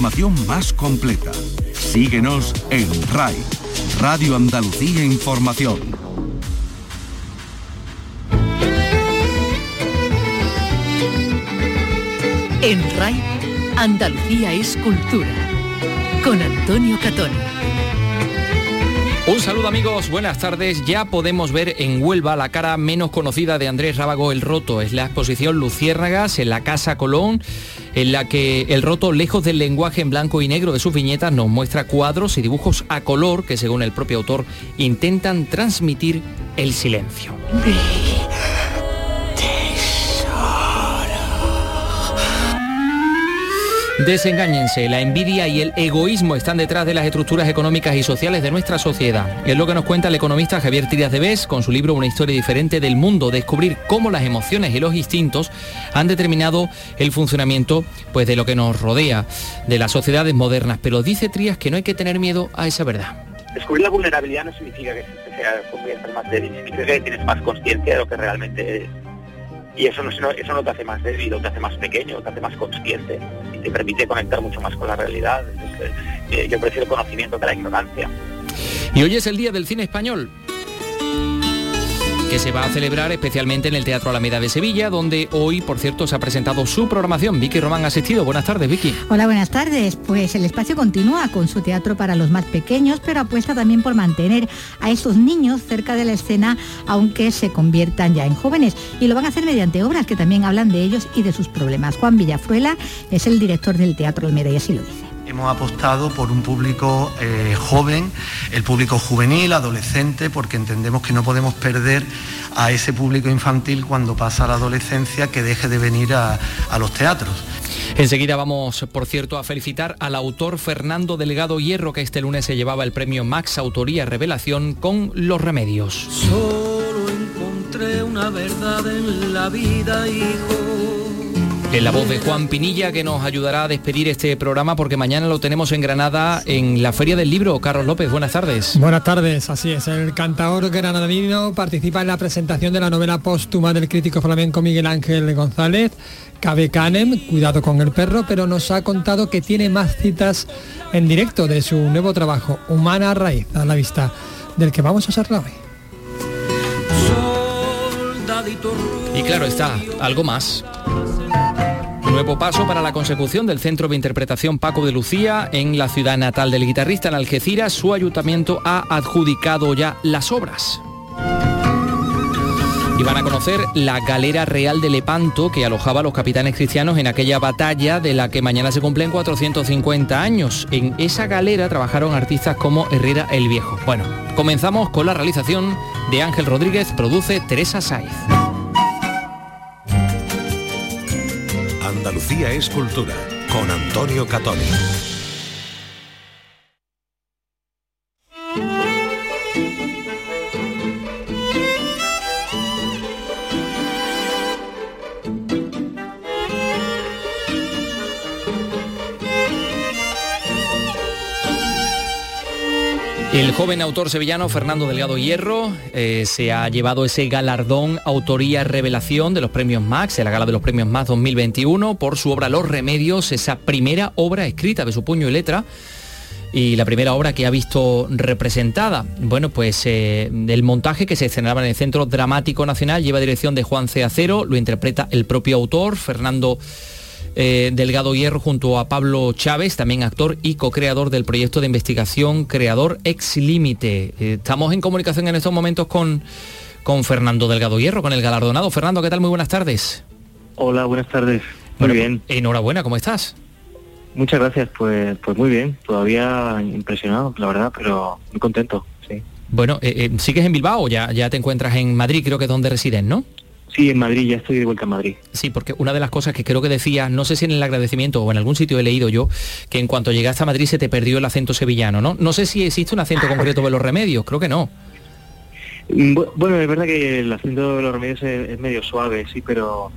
Información más completa. Síguenos en RAI, Radio Andalucía Información. En RAI, Andalucía es cultura. Con Antonio Catón. Un saludo amigos, buenas tardes. Ya podemos ver en Huelva la cara menos conocida de Andrés Rábago el Roto. Es la exposición Luciérnagas en la Casa Colón en la que el roto, lejos del lenguaje en blanco y negro de sus viñetas, nos muestra cuadros y dibujos a color que, según el propio autor, intentan transmitir el silencio. Desengáñense, la envidia y el egoísmo están detrás de las estructuras económicas y sociales de nuestra sociedad. Es lo que nos cuenta el economista Javier Tías de Bes con su libro Una historia diferente del mundo, descubrir cómo las emociones y los instintos han determinado el funcionamiento pues, de lo que nos rodea, de las sociedades modernas. Pero dice Trías que no hay que tener miedo a esa verdad. Descubrir la vulnerabilidad no significa que se más débil, significa que tienes más conciencia de lo que realmente eres y eso no, eso no te hace más débil, te hace más pequeño, te hace más consciente y te permite conectar mucho más con la realidad. Eh, yo prefiero conocimiento que la ignorancia. Y hoy es el Día del Cine Español que se va a celebrar especialmente en el Teatro Alameda de Sevilla, donde hoy, por cierto, se ha presentado su programación. Vicky Román ha asistido. Buenas tardes, Vicky. Hola, buenas tardes. Pues el espacio continúa con su teatro para los más pequeños, pero apuesta también por mantener a esos niños cerca de la escena, aunque se conviertan ya en jóvenes. Y lo van a hacer mediante obras que también hablan de ellos y de sus problemas. Juan Villafruela es el director del Teatro Alameda y así lo dice. Hemos apostado por un público eh, joven, el público juvenil, adolescente, porque entendemos que no podemos perder a ese público infantil cuando pasa la adolescencia que deje de venir a, a los teatros. Enseguida vamos, por cierto, a felicitar al autor Fernando Delgado Hierro, que este lunes se llevaba el premio Max Autoría Revelación con Los Remedios. Solo encontré una verdad en la vida, hijo en la voz de Juan Pinilla que nos ayudará a despedir este programa porque mañana lo tenemos en Granada en la Feria del Libro. Carlos López, buenas tardes. Buenas tardes, así es. El cantador granadino participa en la presentación de la novela póstuma del crítico flamenco Miguel Ángel González. Cabe Canem, cuidado con el perro, pero nos ha contado que tiene más citas en directo de su nuevo trabajo, Humana Raíz, a la vista del que vamos a ser hoy. Y claro está, algo más. Nuevo paso para la consecución del Centro de Interpretación Paco de Lucía en la ciudad natal del guitarrista en Algeciras. Su ayuntamiento ha adjudicado ya las obras. Y van a conocer la galera real de Lepanto que alojaba a los capitanes cristianos en aquella batalla de la que mañana se cumplen 450 años. En esa galera trabajaron artistas como Herrera el Viejo. Bueno, comenzamos con la realización de Ángel Rodríguez, produce Teresa Saiz. Andalucía es cultura con Antonio Catoni. El joven autor sevillano Fernando Delgado Hierro eh, se ha llevado ese galardón Autoría Revelación de los premios Max, en la gala de los premios Max 2021, por su obra Los Remedios, esa primera obra escrita de su puño y letra y la primera obra que ha visto representada. Bueno, pues eh, el montaje que se estrenaba en el Centro Dramático Nacional lleva dirección de Juan C. Acero, lo interpreta el propio autor, Fernando eh, Delgado Hierro junto a Pablo Chávez, también actor y co-creador del proyecto de investigación Creador Ex Límite. Eh, estamos en comunicación en estos momentos con, con Fernando Delgado Hierro, con el galardonado. Fernando, ¿qué tal? Muy buenas tardes. Hola, buenas tardes. Muy bien. Enhorabuena, ¿cómo estás? Muchas gracias, pues, pues muy bien. Todavía impresionado, la verdad, pero muy contento, sí. Bueno, eh, ¿sigues en Bilbao ya, ya te encuentras en Madrid? Creo que es donde residen, ¿no? Sí, en Madrid, ya estoy de vuelta en Madrid. Sí, porque una de las cosas que creo que decía, no sé si en el agradecimiento o en algún sitio he leído yo, que en cuanto llegaste a Madrid se te perdió el acento sevillano, ¿no? No sé si existe un acento concreto de los remedios, creo que no. Mm, bueno, es verdad que el acento de los remedios es, medio suave, sí, pero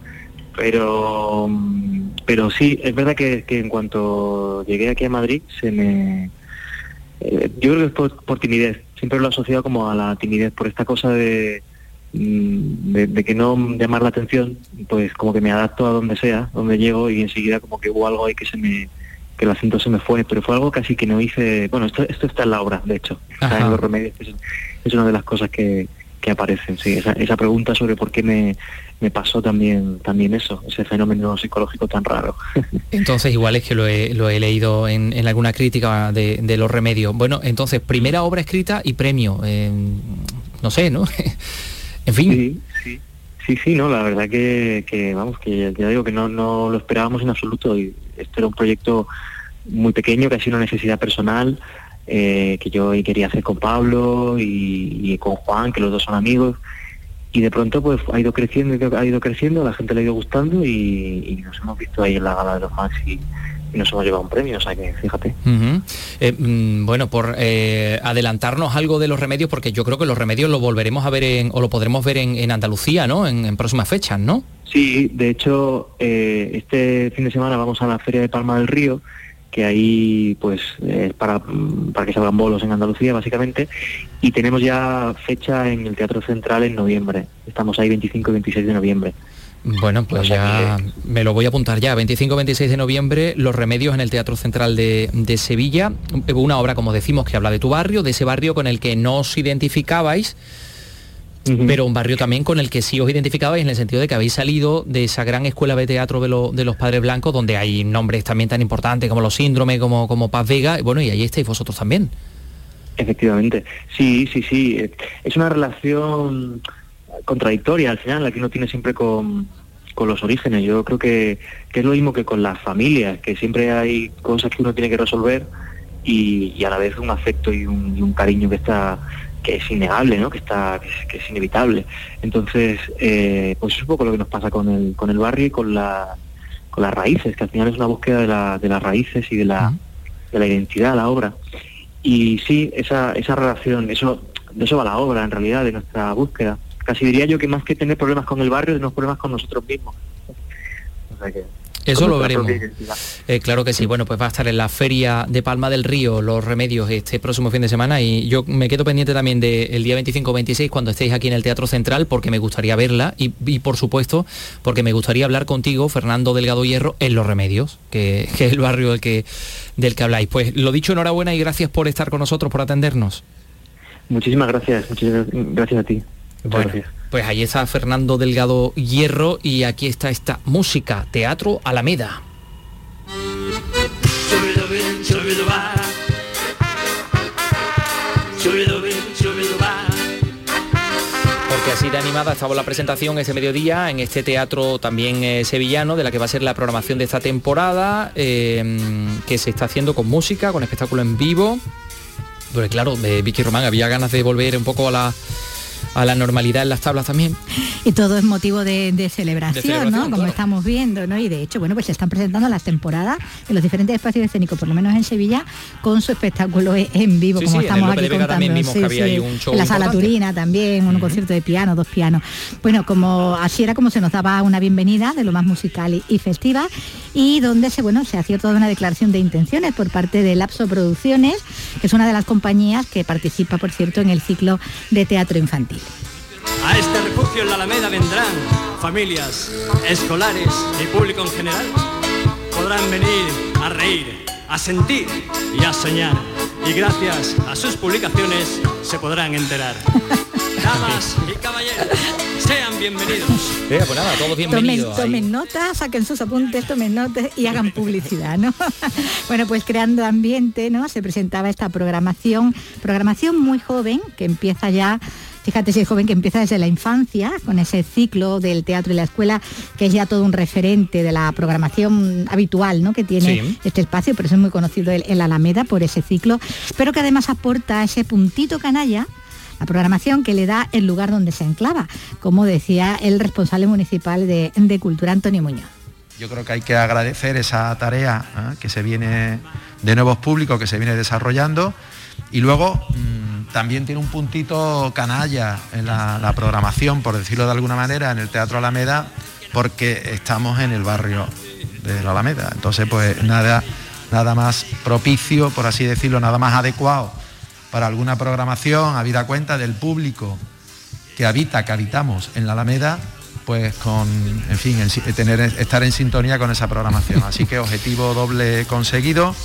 pero mm, pero sí, es verdad que, en cuanto llegué aquí a Madrid se me eh, yo creo que es por, por timidez, siempre lo he asociado como a la timidez, por esta cosa de Mm, de, que no llamar la atención, pues como que me adapto a donde sea, donde llego y enseguida como que hubo algo ahí que se me que el acento se me fue, pero fue algo casi que no hice, bueno, esto, esto está en la obra, de hecho, está en los remedios, es, es una de las cosas que, que aparecen, sí, esa, esa pregunta sobre por qué me, me pasó también, también eso, ese fenómeno psicológico tan raro. Entonces igual es que lo he, lo he leído en, en, alguna crítica de, de, los remedios. Bueno, entonces, primera obra escrita y premio, eh, no sé, ¿no? en fin. Sí, sí. Sí, sí, no, la verdad que, que vamos, que ya digo que no, no lo esperábamos en absoluto. Y este era un proyecto muy pequeño, casi una necesidad personal, eh, que yo quería hacer con Pablo y, con Juan, que los dos son amigos. Y de pronto pues ha ido creciendo, ha ido creciendo, la gente le ha ido gustando y, nos hemos visto ahí en la gala de los Max y, y nos hemos llevado un premio, o sea que fíjate. Uh -huh. eh, mmm, bueno, por eh, adelantarnos algo de los remedios, porque yo creo que los remedios lo volveremos a ver en, o lo podremos ver en, en Andalucía, ¿no? En, en, próximas fechas, ¿no? Sí, de hecho, eh, este fin de semana vamos a la Feria de Palma del Río, que ahí pues es para, para que salgan bolos en Andalucía básicamente y tenemos ya fecha en el Teatro Central en noviembre estamos ahí 25 y 26 de noviembre bueno, pues ya me lo voy a apuntar ya. 25-26 de noviembre, Los Remedios en el Teatro Central de, de, Sevilla. Una obra, como decimos, que habla de tu barrio, de ese barrio con el que no os identificabais, uh -huh. pero un barrio también con el que sí os identificabais en el sentido de que habéis salido de esa gran escuela de teatro de, lo, de los Padres Blancos, donde hay nombres también tan importantes como los Síndrome, como, como Paz Vega. Bueno, y ahí estáis vosotros también. Efectivamente. Sí, sí, sí. Es una relación contradictoria al final, la que uno tiene siempre con, con los orígenes. Yo creo que, que, es lo mismo que con las familias, que siempre hay cosas que uno tiene que resolver y, y a la vez un afecto y un, y un, cariño que está que es innegable, ¿no? que está que es, que es inevitable. Entonces, eh, pues es un poco lo que nos pasa con el, con el barrio y con la con las raíces, que al final es una búsqueda de, la, de las raíces y de la, uh -huh. de la identidad, la obra. Y sí, esa, esa relación, eso, de eso va la obra en realidad, de nuestra búsqueda casi diría yo que más que tener problemas con el barrio, tenemos problemas con nosotros mismos. O sea que, eso lo veremos. Eh, claro que sí. Bueno, pues va a estar en la Feria de Palma del Río Los Remedios este próximo fin de semana y yo me quedo pendiente también del de día 25-26 cuando estéis aquí en el Teatro Central porque me gustaría verla y, y, por supuesto porque me gustaría hablar contigo, Fernando Delgado Hierro, en Los Remedios, que, que es el barrio del que, del que habláis. Pues lo dicho, enhorabuena y gracias por estar con nosotros, por atendernos. Muchísimas gracias, muchísimas gracias a ti. Bueno, pues ahí está Fernando Delgado Hierro y aquí está esta música, Teatro Alameda. Porque así de animada estaba la presentación este mediodía en este teatro también eh, sevillano de la que va a ser la programación de esta temporada eh, que se está haciendo con música, con espectáculo en vivo. Pero claro, de Vicky Román había ganas de volver un poco a la a la normalidad en las tablas también. Y todo es motivo de, de, celebración, de celebración, ¿no? Como claro. estamos viendo, ¿no? Y de hecho, bueno, pues se están presentando las temporadas en los diferentes espacios escénicos, por lo menos en Sevilla, con su espectáculo en vivo, sí, como sí, estamos aquí contando. También vimos sí, que había un show en la importante. sala Turina también, un uh -huh. concierto de piano, dos pianos. Bueno, como así era como se nos daba una bienvenida de lo más musical y, y festiva y donde se, bueno, se hacía toda una declaración de intenciones por parte de Lapso Producciones, que es una de las compañías que participa, por cierto, en el ciclo de teatro infantil. A este refugio en la Alameda vendrán familias, escolares y público en general. Podrán venir a reír, a sentir y a soñar. Y gracias a sus publicaciones se podrán enterar. Damas y caballeros, sean bienvenidos. Eh, pues nada, todos bienvenidos. Tomen, tomen notas, saquen sus apuntes, tomen notas y hagan publicidad, ¿no? bueno, pues creando ambiente, ¿no? Se presentaba esta programación, programación muy joven que empieza ya Fíjate si es joven que empieza desde la infancia, con ese ciclo del teatro y la escuela, que es ya todo un referente de la programación habitual ¿no? que tiene sí. este espacio, pero es muy conocido el, el Alameda por ese ciclo, pero que además aporta ese puntito canalla la programación que le da el lugar donde se enclava, como decía el responsable municipal de, de Cultura, Antonio Muñoz. Yo creo que hay que agradecer esa tarea ¿eh? que se viene de nuevos públicos, que se viene desarrollando, y luego mmm, también tiene un puntito canalla en la, programación, por decirlo de alguna manera, en el Teatro Alameda, porque estamos en el barrio de la Alameda. Entonces, pues nada, nada más propicio, por así decirlo, nada más adecuado para alguna programación, habida cuenta del público que habita, que habitamos en la Alameda, pues con, en fin, tener, estar en sintonía con esa programación. Así que objetivo doble conseguido.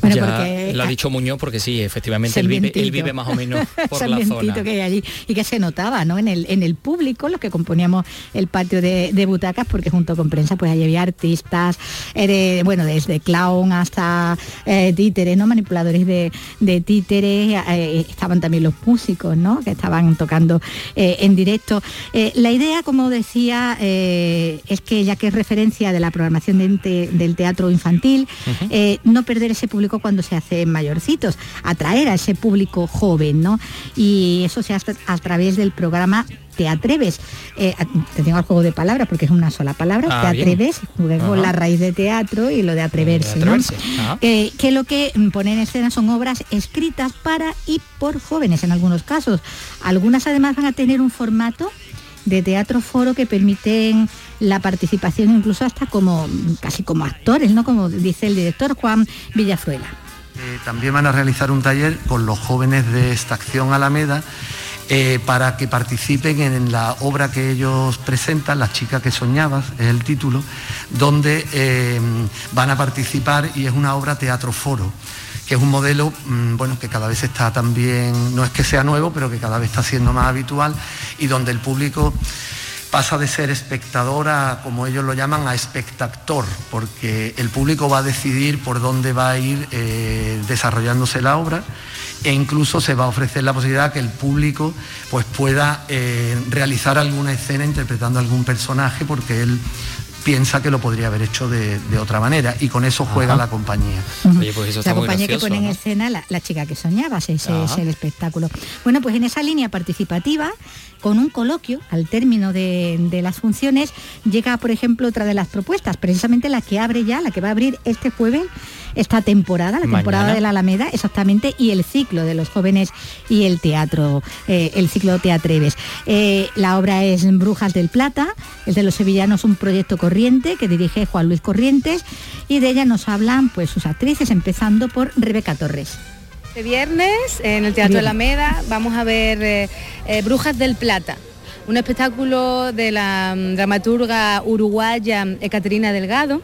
Bueno, ya lo ha dicho Muñoz porque sí, efectivamente él vive, él vive, más o menos por la zona. que hay allí y que se notaba, ¿no? En el, en el público, los que componíamos el patio de, butacas, porque junto con prensa pues allí había artistas, eh, bueno, desde clown hasta eh, títeres, ¿no? Manipuladores de, títeres, eh, estaban también los músicos, ¿no? Que estaban tocando en directo. la idea, como decía, es que ya que es referencia de la programación del teatro infantil, no perder ese público cuando se hace mayorcitos, atraer a ese público joven, ¿no? Y eso se hace a través del programa te atreves, eh, te tengo el juego de palabras porque es una sola palabra, ah, te atreves, luego la raíz de teatro y lo de atreverse, ¿no? Eh, que lo que pone en escena son obras escritas para y por jóvenes en algunos casos. Algunas además van a tener un formato de teatro foro que permiten la participación incluso hasta como casi como actores, ¿no? Como dice el director Juan Villafruela. Eh, también van a realizar un taller con los jóvenes de esta acción Alameda eh, para que participen en la obra que ellos presentan, Las chicas que soñabas, es el título, donde eh, van a participar y es una obra teatro foro que es un modelo mm, bueno, que cada vez está también, no es que sea nuevo, pero que cada vez está siendo más habitual y donde el público pasa de ser espectadora, como ellos lo llaman, a espectactor, porque el público va a decidir por dónde va a ir eh, desarrollándose la obra e incluso se va a ofrecer la posibilidad que el público pues, pueda eh, realizar alguna escena interpretando algún personaje porque él piensa que lo podría haber hecho de, otra manera y con eso juega la compañía. Pues la compañía que pone en escena la, chica que soñaba, ese es el espectáculo. Bueno, pues en esa línea participativa, con un coloquio al término de, de, las funciones, llega, por ejemplo, otra de las propuestas, precisamente la que abre ya, la que va a abrir este jueves esta temporada, la temporada de la Alameda, exactamente, y el ciclo de los jóvenes y el teatro, eh, el ciclo Teatreves. Eh, la obra es Brujas del Plata, el de los sevillanos un proyecto corriente que dirige Juan Luis Corrientes y de ella nos hablan pues sus actrices, empezando por Rebeca Torres. Este viernes en el Teatro Alameda vamos a ver eh, Brujas del Plata, un espectáculo de la mm, dramaturga uruguaya Ecaterina Delgado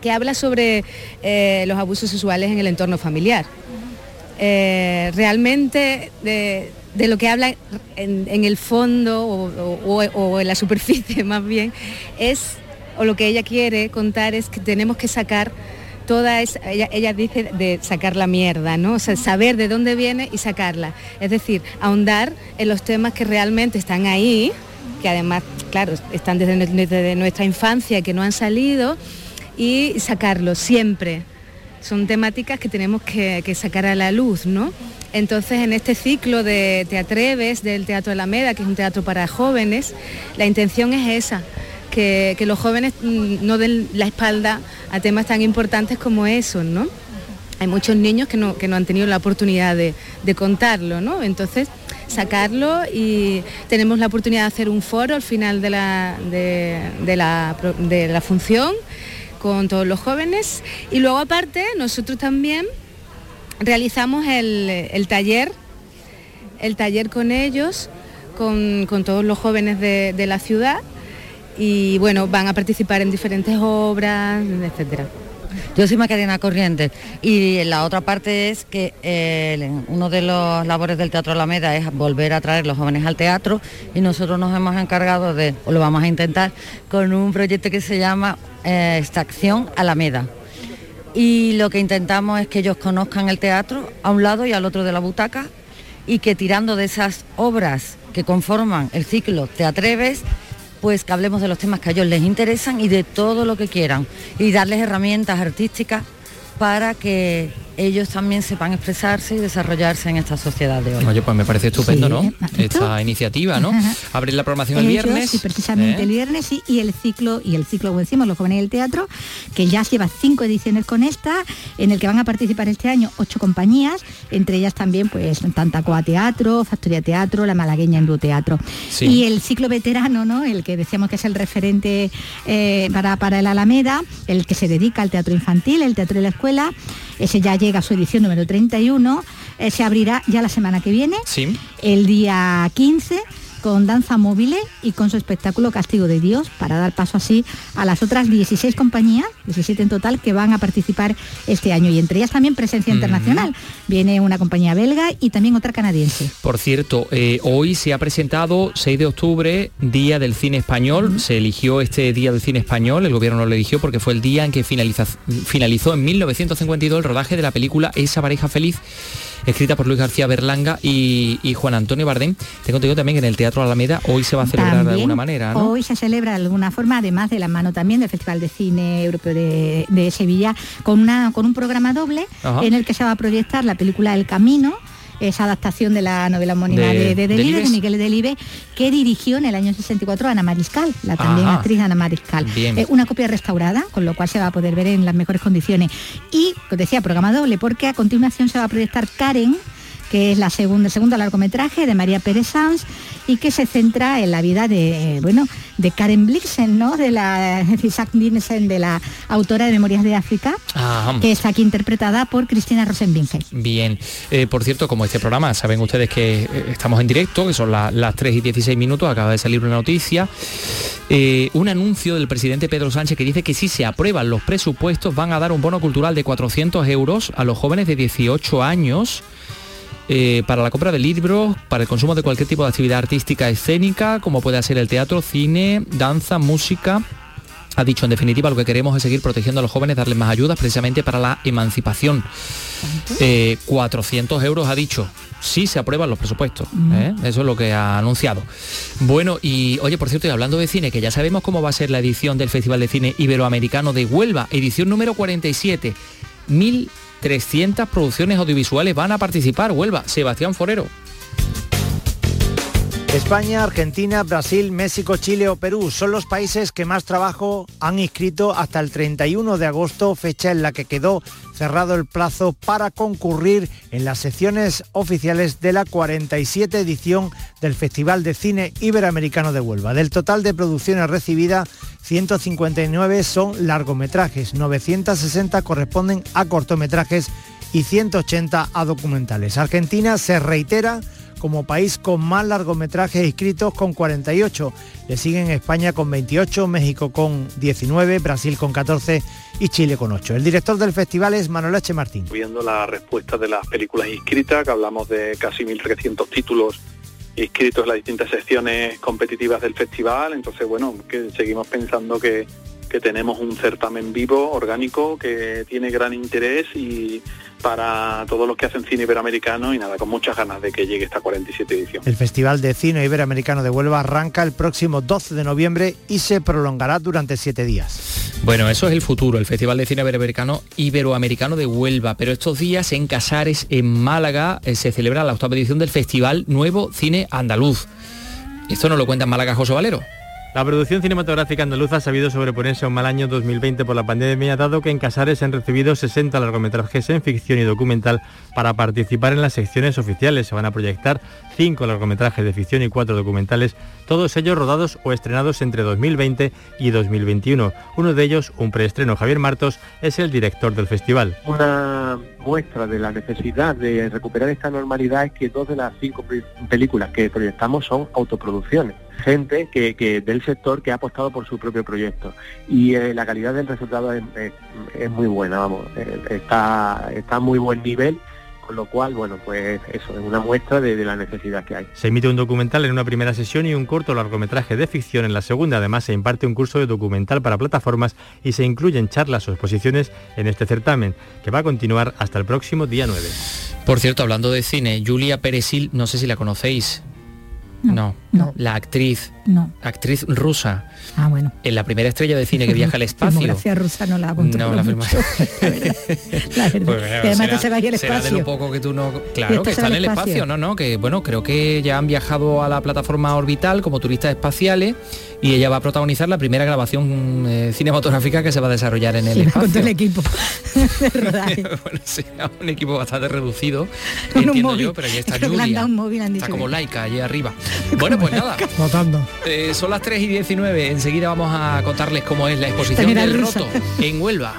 que habla sobre eh, los abusos sexuales en el entorno familiar. Eh, realmente de, lo que habla en, el fondo o, en la superficie más bien es, o lo que ella quiere contar es que tenemos que sacar toda esa, ella, dice de sacar la mierda, ¿no? O sea, saber de dónde viene y sacarla. Es decir, ahondar en los temas que realmente están ahí, que además, claro, están desde, desde nuestra infancia, que no han salido y sacarlo siempre. Son temáticas que tenemos que, sacar a la luz, ¿no? Entonces, en este ciclo de Te Atreves del Teatro Alameda, que es un teatro para jóvenes, la intención es esa, que, los jóvenes mm, no den la espalda a temas tan importantes como esos, ¿no? Hay muchos niños que no, han tenido la oportunidad de, contarlo, ¿no? Entonces, sacarlo y tenemos la oportunidad de hacer un foro al final de la, de la función con todos los jóvenes y luego aparte nosotros también realizamos el, taller, el taller con ellos, con, todos los jóvenes de, la ciudad y bueno, van a participar en diferentes obras, etcétera. Yo soy Macarena Corrientes y la otra parte es que eh, uno de los labores del Teatro Alameda es volver a traer los jóvenes al teatro y nosotros nos hemos encargado de, o lo vamos a intentar, con un proyecto que se llama eh, Acción Alameda. Y lo que intentamos es que ellos conozcan el teatro a un lado y al otro de la butaca y que tirando de esas obras que conforman el ciclo Te Atreves, pues que hablemos de los temas que a ellos les interesan y de todo lo que quieran. Y darles herramientas artísticas para que ellos también sepan expresarse y desarrollarse en esta sociedad de hoy. Oye, pues me parece estupendo, ¿no? Esta iniciativa, ¿no? Abrir la programación el viernes. Sí, precisamente ¿eh? el viernes y el ciclo, y el ciclo, como decimos, los jóvenes del teatro, que ya lleva cinco ediciones con esta, en el que van a participar este año ocho compañías, entre ellas también, pues, Tantacoa Teatro, Factoría Teatro, La Malagueña Endu Teatro. Y el ciclo veterano, ¿no? El que decíamos que es el referente eh, para, para el Alameda, el que se dedica al teatro infantil, el teatro de la escuela, ese ya llega a su edición número 31, eh, se abrirá ya la semana que viene, el día 15 con Danza Móvil y con su espectáculo Castigo de Dios, para dar paso así a las otras 16 compañías, 17 en total, que van a participar este año. Y entre ellas también presencia internacional. Viene una compañía belga y también otra canadiense. Por cierto, eh, hoy se ha presentado 6 de octubre, Día del Cine Español. Se eligió este Día del Cine Español, el gobierno lo eligió porque fue el día en que finalizó en 1952 el rodaje de la película Esa pareja feliz escrita por Luis García Berlanga y, Juan Antonio Bardem. Tengo entendido también que en el Teatro Alameda hoy se va a celebrar de alguna manera. ¿no? Hoy se celebra de alguna forma, además de la mano también del Festival de Cine Europeo de, Sevilla, con, una, con un programa doble en el que se va a proyectar la película El Camino esa adaptación de la novela homónima de, de, de, Miguel Delibes, que dirigió en el año 64 Ana Mariscal, la también actriz Ana Mariscal. Eh, una copia restaurada, con lo cual se va a poder ver en las mejores condiciones. Y, como decía, programa doble, porque a continuación se va a proyectar Karen, que es la segunda, el segundo largometraje de María Pérez Sanz y que se centra en la vida de, bueno, de Karen Blixen, ¿no? De la Isaac Dinesen, de la autora de Memorias de África, que está aquí interpretada por Cristina Rosenbinge. Bien, eh, por cierto, como este programa, saben ustedes que eh, estamos en directo, que son las 3 y 16 minutos, acaba de salir una noticia, eh, un anuncio del presidente Pedro Sánchez que dice que si se aprueban los presupuestos van a dar un bono cultural de 400 euros a los jóvenes de 18 años eh, para la compra de libros, para el consumo de cualquier tipo de actividad artística escénica, como puede ser el teatro, cine, danza, música. Ha dicho, en definitiva, lo que queremos es seguir protegiendo a los jóvenes, darles más ayudas precisamente para la emancipación. 400 eh, euros ha dicho, sí se aprueban los presupuestos. ¿eh? Eso es lo que ha anunciado. Bueno, y oye, por cierto, y hablando de cine, que ya sabemos cómo va a ser la edición del Festival de Cine Iberoamericano de Huelva, edición número 47. Mil 300 producciones audiovisuales van a participar. Huelva, Sebastián Forero. España, Argentina, Brasil, México, Chile o Perú son los países que más trabajo han inscrito hasta el 31 de agosto, fecha en la que quedó cerrado el plazo para concurrir en las secciones oficiales de la 47 edición del Festival de Cine Iberoamericano de Huelva. Del total de producciones recibidas, 159 son largometrajes, 960 corresponden a cortometrajes y 180 a documentales. Argentina se reitera como país con más largometrajes inscritos con 48. Le siguen España con 28, México con 19, Brasil con 14 y Chile con 8. El director del festival es Manuel H. Martín. Viendo la respuesta de las películas inscritas, que hablamos de casi 1.300 títulos inscritos en las distintas secciones competitivas del festival, entonces bueno, seguimos pensando que, que tenemos un certamen vivo, orgánico, que tiene gran interés y para todos los que hacen cine iberoamericano y nada, con muchas ganas de que llegue esta 47 edición. El Festival de Cine Iberoamericano de Huelva arranca el próximo 12 de noviembre y se prolongará durante siete días. Bueno, eso es el futuro, el Festival de Cine Iberoamericano, Iberoamericano de Huelva, pero estos días en Casares, en Málaga, eh, se celebra la octava edición del Festival Nuevo Cine Andaluz. Esto nos lo cuenta en Málaga José Valero. La producción cinematográfica andaluza ha sabido sobreponerse a un mal año 2020 por la pandemia, dado que en Casares han recibido 60 largometrajes en ficción y documental para participar en las secciones oficiales. Se van a proyectar 5 largometrajes de ficción y 4 documentales, todos ellos rodados o estrenados entre 2020 y 2021. Uno de ellos, un preestreno, Javier Martos, es el director del festival. Una muestra de la necesidad de recuperar esta normalidad es que dos de las cinco películas que proyectamos son autoproducciones gente que, del sector que ha apostado por su propio proyecto y eh, la calidad del resultado es, muy buena, vamos, eh, está, está a muy buen nivel con lo cual, bueno, pues eso es una muestra de, la necesidad que hay. Se emite un documental en una primera sesión y un corto largometraje de ficción en la segunda. Además, se imparte un curso de documental para plataformas y se incluyen charlas o exposiciones en este certamen, que va a continuar hasta el próximo día 9. Por cierto, hablando de cine, Julia Perezil, no sé si la conocéis, no, no, La actriz, no. actriz rusa. Ah, bueno. En la primera estrella de cine que viaja al espacio. La rusa no la No, la firma. la verdad. Pues, además se va al espacio. de lo poco que tú no. Claro, que está en el espacio. no, no, que bueno, creo que ya han viajado a la plataforma orbital como turistas espaciales y ella va a protagonizar la primera grabación eh, cinematográfica que se va a desarrollar en el espacio. Con todo el equipo bueno, sí, un equipo bastante reducido, entiendo yo, pero ahí está Julia. Un móvil, está como laica allí arriba. Bueno, pues nada. Eh, son las 3 y 19. Enseguida vamos a contarles cómo es la exposición del roto en Huelva.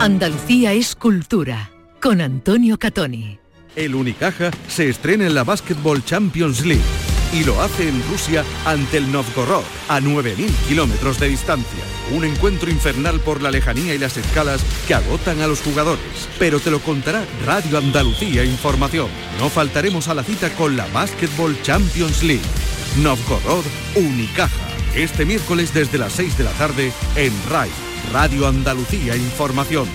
Andalucía es cultura. Con Antonio Catoni. El Unicaja se estrena en la Basketball Champions League y lo hace en Rusia ante el Novgorod, a 9.000 kilómetros de distancia. Un encuentro infernal por la lejanía y las escalas que agotan a los jugadores. Pero te lo contará Radio Andalucía Información. No faltaremos a la cita con la Basketball Champions League. Novgorod, Unicaja. Este miércoles desde las 6 de la tarde en RAI, Radio Andalucía Información.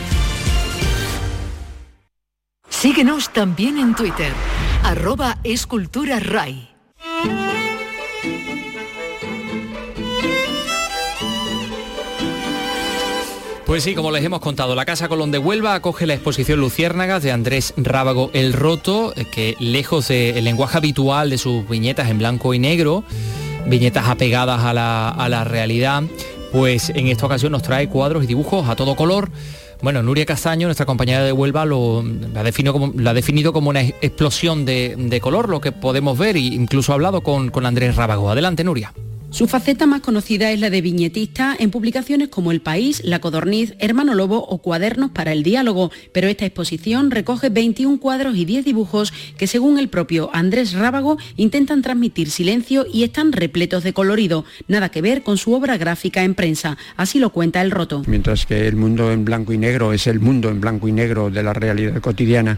Síguenos también en Twitter, arroba escultura RAI. Pues sí, como les hemos contado, la Casa Colón de Huelva acoge la exposición Luciérnagas de Andrés Rábago El Roto, que lejos del lenguaje habitual de sus viñetas en blanco y negro, viñetas apegadas a la, a la realidad, pues en esta ocasión nos trae cuadros y dibujos a todo color. Bueno, Nuria Castaño, nuestra compañera de Huelva, lo, la, ha definido como una explosión de, de color, lo que podemos ver, e incluso ha hablado con, con Andrés Rábago. Adelante, Nuria. Su faceta más conocida es la de viñetista en publicaciones como El País, La Codorniz, Hermano Lobo o Cuadernos para el Diálogo, pero esta exposición recoge 21 cuadros y 10 dibujos que según el propio Andrés Rábago intentan transmitir silencio y están repletos de colorido, nada que ver con su obra gráfica en prensa, así lo cuenta El Roto. Mientras que el mundo en blanco y negro es el mundo en blanco y negro de la realidad cotidiana,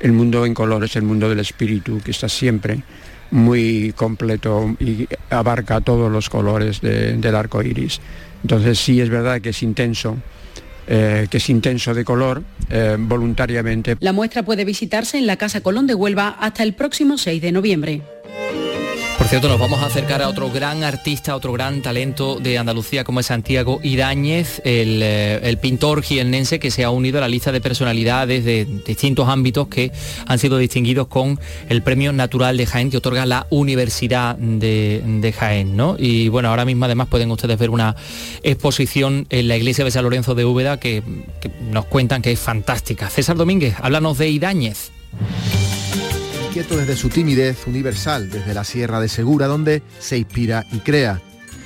el mundo en color es el mundo del espíritu que está siempre muy completo y abarca todos los colores de- del arco iris. Entonces sí es verdad que es intenso, eh, que es intenso de color eh, voluntariamente. La muestra puede visitarse en la Casa Colón de Huelva hasta el próximo 6 de noviembre. Por cierto, nos vamos a acercar a otro gran artista, otro gran talento de Andalucía como es Santiago Idáñez, el, eh, el pintor jiennense que se ha unido a la lista de personalidades de distintos ámbitos que han sido distinguidos con el Premio Natural de Jaén que otorga la Universidad de, de Jaén. ¿no? Y bueno, ahora mismo además pueden ustedes ver una exposición en la iglesia de San Lorenzo de Úbeda que, que nos cuentan que es fantástica. César Domínguez, háblanos de Idáñez. Desde su timidez universal, desde la Sierra de Segura, donde se inspira y crea.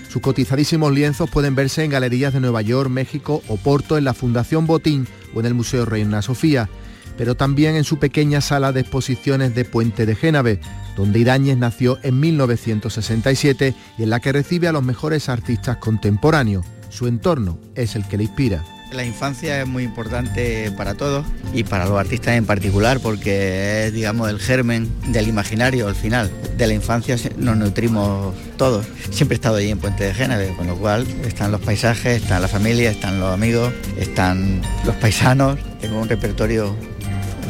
Sus cotizadísimos lienzos pueden verse en galerías de Nueva York, México, Oporto, en la Fundación Botín o en el Museo Reina Sofía, pero también en su pequeña sala de exposiciones de Puente de Génave, donde Idáñez nació en 1967 y en la que recibe a los mejores artistas contemporáneos. Su entorno es el que le inspira. La infancia es muy importante para todos y para los artistas en particular porque es, digamos, el germen del imaginario al final. De la infancia nos nutrimos todos. Siempre he estado allí en Puente de Génave, con lo cual están los paisajes, están la familia, están los amigos, están los paisanos. Tengo un repertorio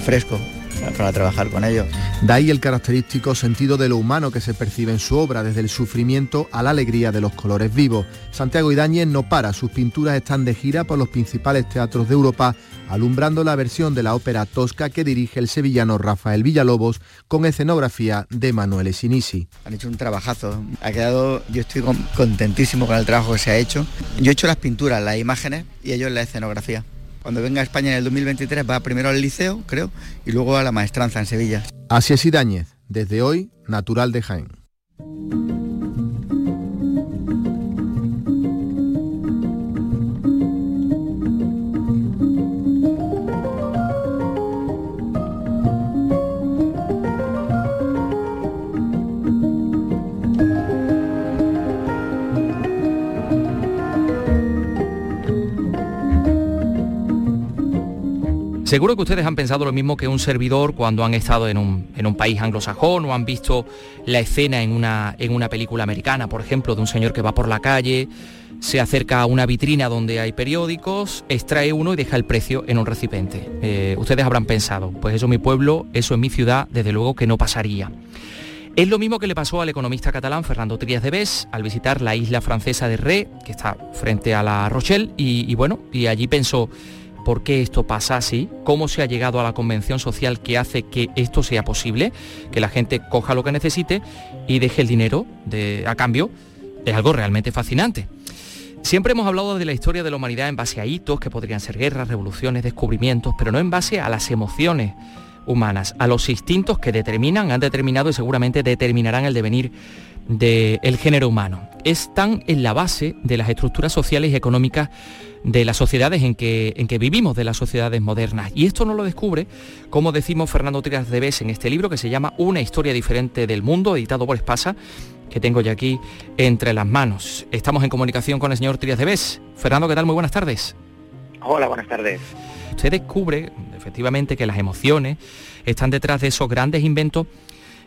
fresco para- trabajar con ellos. De ahí el característico sentido de lo humano que se percibe en su obra, desde el sufrimiento a la alegría de los colores vivos. Santiago Idáñez no para, sus pinturas están de gira por los principales teatros de Europa, alumbrando la versión de la ópera Tosca que dirige el sevillano Rafael Villalobos con escenografía de Manuel Esinisi. Han hecho un trabajazo. Ha quedado, yo estoy con- contentísimo con el trabajo que se ha hecho. Yo he hecho las pinturas, las imágenes y ellos la escenografía. Cuando venga a España en el 2023 va primero al liceo, creo, y luego a la maestranza en Sevilla. Así es Idáñez, desde hoy, natural de Jaén. Seguro que ustedes han pensado lo mismo que un servidor cuando han estado en un, en un país anglosajón o han visto la escena en una, en una película americana, por ejemplo, de un señor que va por la calle, se acerca a una vitrina donde hay periódicos, extrae uno y deja el precio en un recipiente. Eh, ustedes habrán pensado, pues eso en mi pueblo, eso en mi ciudad, desde luego que no pasaría. Es lo mismo que le pasó al economista catalán Fernando Trías de Bes al visitar la isla francesa de Ré, que está frente a la Rochelle, y, y bueno, y allí pensó, ¿por qué esto pasa así? ¿Cómo se ha llegado a la convención social que hace que esto sea posible? Que la gente coja lo que necesite y deje el dinero a cambio. Es algo realmente fascinante. Siempre hemos hablado de la historia de la humanidad en base a hitos que podrían ser guerras, revoluciones, descubrimientos, pero no en base a las emociones humanas, a los instintos que determinan, han determinado y seguramente determinarán el devenir del género humano. Están en la base de las estructuras sociales y económicas de las sociedades en que, en que vivimos, de las sociedades modernas. Y esto no lo descubre, como decimos Fernando Trias de Bes en este libro que se llama Una historia diferente del mundo, editado por Espasa, que tengo ya aquí entre las manos. Estamos en comunicación con el señor Trias de Bes. Fernando, ¿qué tal? Muy buenas tardes. Hola, buenas tardes. Usted descubre, efectivamente, que las emociones están detrás de esos grandes inventos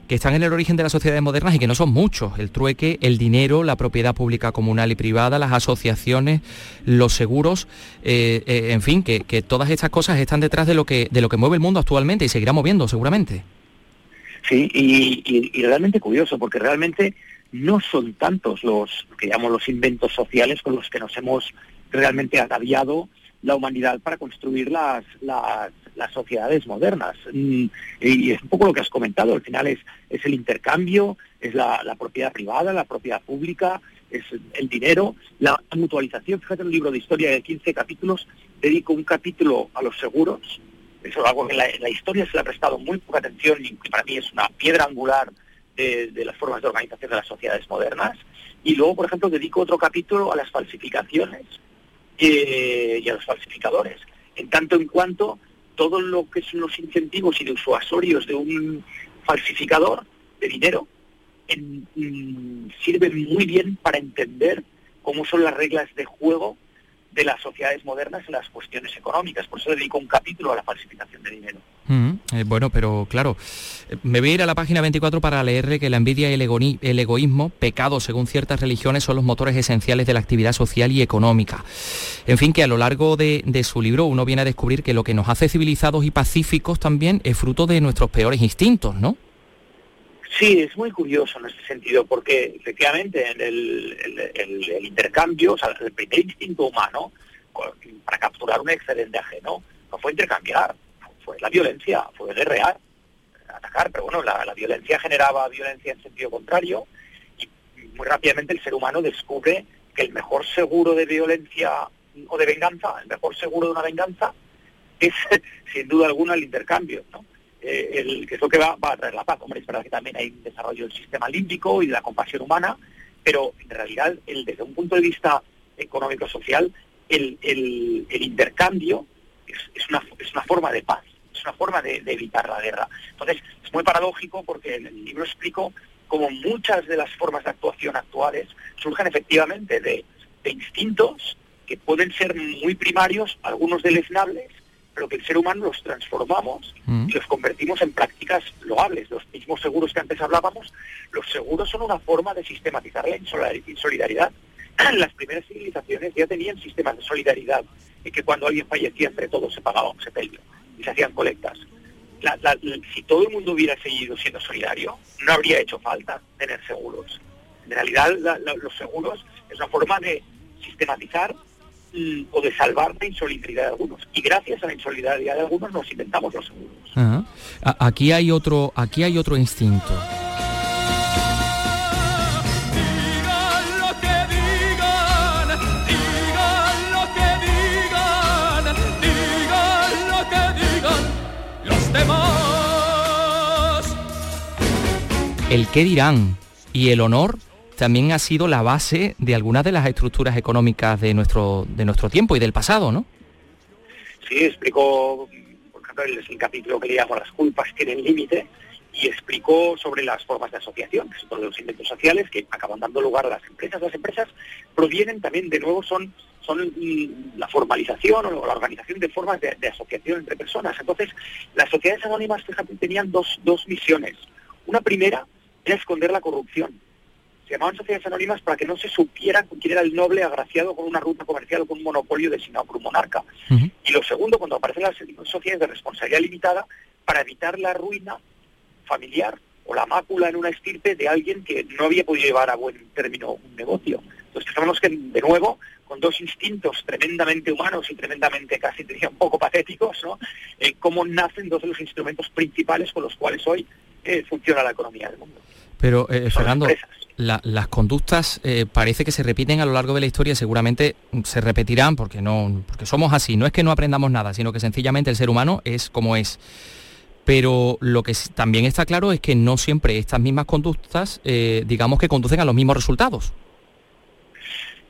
que están en el origen de las sociedades modernas y que no son muchos. El trueque, el dinero, la propiedad pública comunal y privada, las asociaciones, los seguros, eh, eh, en fin, que, todas estas cosas están detrás de lo, que, de lo que mueve el mundo actualmente y seguirá moviendo seguramente. Sí, y, realmente curioso, porque realmente no son tantos los que llamamos los inventos sociales con los que nos hemos realmente ataviado la humanidad para construir las, las, sociedades modernas. Mm, y es un poco lo que has comentado, al final es, es el intercambio, es la, propiedad privada, la propiedad pública, es el dinero, la mutualización. Fíjate en un libro de historia de 15 capítulos, dedico un capítulo a los seguros, eso es algo que la, historia se le ha prestado muy poca atención y para mí es una piedra angular de, de las formas de organización de las sociedades modernas. Y luego, por ejemplo, dedico otro capítulo a las falsificaciones eh, y a los falsificadores, en tanto en cuanto todo lo que son los incentivos y los usuarios de un falsificador de dinero en, mm, sirven muy bien para entender cómo son las reglas de juego de las sociedades modernas en las cuestiones económicas. Por eso dedico un capítulo a la falsificación de dinero. Mm, eh, bueno, pero claro, eh, me voy a ir a la página 24 para leerle que la envidia y el, egoísmo, pecado según ciertas religiones, son los motores esenciales de la actividad social y económica. En fin, que a lo largo de, su libro uno viene a descubrir que lo que nos hace civilizados y pacíficos también es fruto de nuestros peores instintos, ¿no? Sí, es muy curioso en este sentido, porque efectivamente en el, intercambio, o sea, el primer instinto humano para capturar un excedente ajeno no fue intercambiar, fue la violencia, fue guerrear, atacar, pero bueno, la, violencia generaba violencia en sentido contrario y muy rápidamente el ser humano descubre que el mejor seguro de violencia o de venganza, el mejor seguro de una venganza es sin duda alguna el intercambio, ¿no? Eh, el, que es lo que va, a traer la paz. Hombre, es verdad que también hay un desarrollo del sistema límbico y de la compasión humana, pero en realidad, el, desde un punto de vista económico-social, el, intercambio es, una, es una forma de paz, es una forma de, evitar la guerra. Entonces, es muy paradójico porque en el libro explico cómo muchas de las formas de actuación actuales surgen efectivamente de, de instintos que pueden ser muy primarios, algunos deleznables, pero que el ser humano los transformamos mm. y los convertimos en prácticas loables. Los mismos seguros que antes hablábamos, los seguros son una forma de sistematizar la insolidaridad. Las primeras civilizaciones ya tenían sistemas de solidaridad y que cuando alguien fallecía entre todos se pagaba un sepelio se hacían colectas. si todo el mundo hubiera seguido siendo solidario, no habría hecho falta tener seguros. En realidad los seguros es una forma de sistematizar o de salvar la insolidaridad de algunos. Y gracias a la insolidaridad de algunos nos inventamos los seguros. Aquí hay otro, aquí hay otro instinto. El qué dirán y el honor también ha sido la base de algunas de las estructuras económicas de nuestro, de nuestro tiempo y del pasado, ¿no? Sí, explicó, por ejemplo, el, el capítulo que le llamo Las culpas tienen límite, y explicó sobre las formas de asociación, que son los inventos sociales que acaban dando lugar a las empresas. Las empresas provienen también, de nuevo, son, son la formalización o la organización de formas de, asociación entre personas. Entonces, las sociedades anónimas, fíjate, tenían dos, dos misiones. Una primera era esconder la corrupción se llamaban sociedades anónimas para que no se supiera quién era el noble agraciado con una ruta comercial o con un monopolio designado por un monarca. Y lo segundo, cuando aparecen las sociedades de responsabilidad limitada, para evitar la ruina familiar o la mácula en una estirpe de alguien que no había podido llevar a buen término un negocio. Entonces sabemos que, de nuevo, con dos instintos tremendamente humanos y tremendamente casi diría un poco patéticos, ¿no? Eh, cómo nacen dos de los instrumentos principales con los cuales hoy eh, funciona la economía del mundo. Pero, eh, Fernando, las conductas eh, parece que se repiten a lo largo de la historia, seguramente se repetirán porque, no, porque somos así, no es que no aprendamos nada, sino que sencillamente el ser humano es como es. pero lo que también está claro es que no siempre estas mismas conductas, eh, digamos que conducen a los mismos resultados.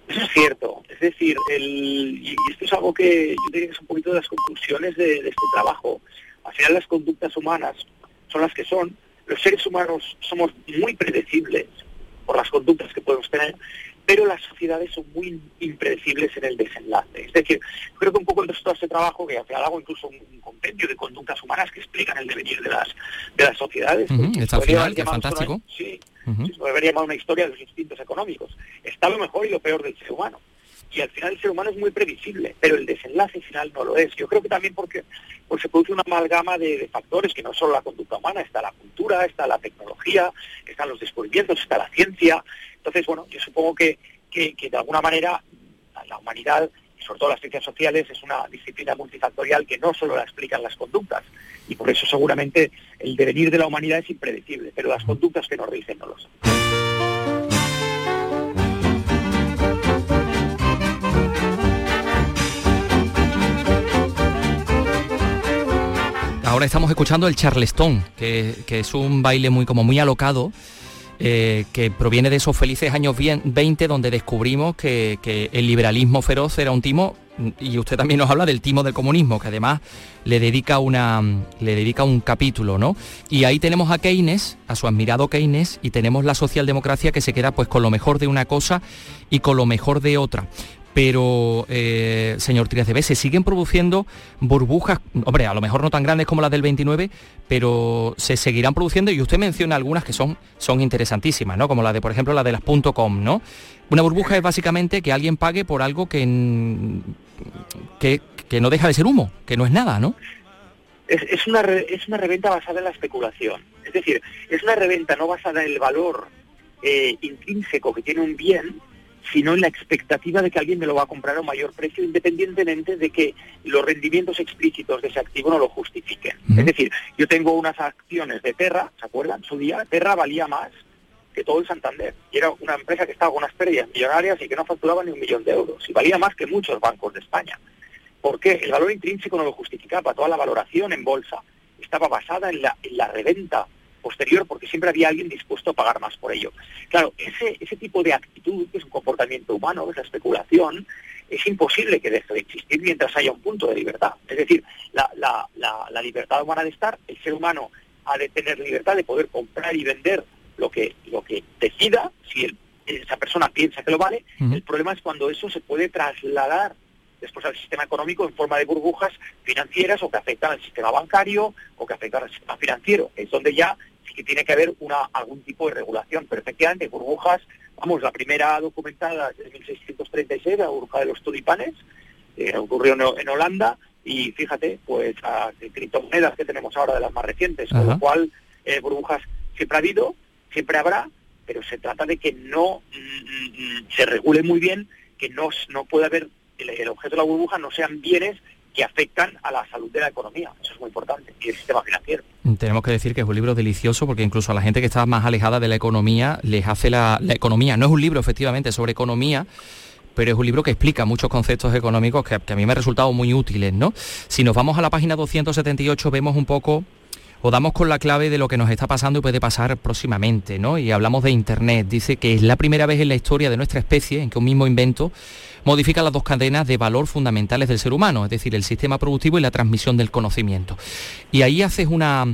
Eso es cierto, es decir, y esto es algo que yo diría que es un poquito de las conclusiones de, de este trabajo. Al final las conductas humanas son las que son, los seres humanos somos muy predecibles por las conductas que podemos tener, pero las sociedades son muy impredecibles en el desenlace. Es decir, creo que un poco el resto de este trabajo, que al hago incluso un, compendio de conductas humanas que explican el devenir de las, de las sociedades. está al final, que es fantástico. sí, se debería llamar una historia de los instintos económicos. Está lo mejor y lo peor del ser humano y al final el ser humano es muy previsible, pero el desenlace final no lo es. Yo creo que también porque pues, se produce una amalgama de, factores que no solo la conducta humana, está la cultura, está la tecnología, están los descubrimientos, está la ciencia. Entonces, bueno, yo supongo que, que, de alguna manera la humanidad, sobre todo las ciencias sociales, es una disciplina multifactorial que no solo la explican las conductas, y por eso seguramente el devenir de la humanidad es impredecible, pero las conductas que nos dicen no lo son. Ahora estamos escuchando el charleston, que, es un baile muy como muy alocado, eh, que proviene de esos felices años 20 donde descubrimos que, el liberalismo feroz era un timo, y usted también nos habla del timo del comunismo, que además le dedica, una, le dedica un capítulo, ¿no? Y ahí tenemos a Keynes, a su admirado Keynes, y tenemos la socialdemocracia que se queda pues con lo mejor de una cosa y con lo mejor de otra pero, eh, señor Trias de B, se siguen produciendo burbujas, hombre, a lo mejor no tan grandes como las del 29, pero se seguirán produciendo y usted menciona algunas que son, son interesantísimas, ¿no? Como la de, por ejemplo, la de las .com, ¿no? Una burbuja es básicamente que alguien pague por algo que, que, que no deja de ser humo, que no es nada, ¿no? Es, una es una reventa basada en la especulación. Es decir, es una reventa no basada en el valor eh, intrínseco que tiene un bien, sino en la expectativa de que alguien me lo va a comprar a un mayor precio, independientemente de que los rendimientos explícitos de ese activo no lo justifiquen. Es decir, yo tengo unas acciones de Terra, ¿se acuerdan? Su día, Terra valía más que todo el Santander. Y era una empresa que estaba con unas pérdidas millonarias y que no facturaba ni un millón de euros. Y valía más que muchos bancos de España. ¿Por qué? El valor intrínseco no lo justificaba. Toda la valoración en bolsa estaba basada en la, en la reventa posterior porque siempre había alguien dispuesto a pagar más por ello. Claro, ese, ese tipo de actitud, que es un comportamiento humano, es la especulación, es imposible que deje de existir mientras haya un punto de libertad. Es decir, la, la, la, libertad humana de estar, el ser humano ha de tener libertad de poder comprar y vender lo que, lo que decida, si esa persona piensa que lo vale, el problema es cuando eso se puede trasladar después al sistema económico en forma de burbujas financieras o que afectan al sistema bancario o que afectan al sistema financiero. Es donde ya que tiene que haber una, algún tipo de regulación. Pero efectivamente, burbujas, vamos, la primera documentada es de 1636, la burbuja de los tulipanes, eh, ocurrió en, Holanda, y fíjate, pues a criptomonedas que tenemos ahora de las más recientes, con lo cual eh, burbujas siempre ha habido, siempre habrá, pero se trata de que no mm, mm, se regule muy bien, que no, no puede haber, el objeto de la burbuja no sean bienes que afectan a la salud de la economía. Eso es muy importante. Y el sistema financiero. Tenemos que decir que es un libro delicioso porque incluso a la gente que está más alejada de la economía les hace la, economía. No es un libro efectivamente sobre economía, pero es un libro que explica muchos conceptos económicos que, a mí me han resultado muy útiles, ¿no? Si nos vamos a la página 278 vemos un poco o damos con la clave de lo que nos está pasando y puede pasar próximamente, ¿no? Y hablamos de Internet. Dice que es la primera vez en la historia de nuestra especie en que un mismo invento modifica las dos cadenas de valor fundamentales del ser humano, es decir, el sistema productivo y la transmisión del conocimiento. Y ahí haces una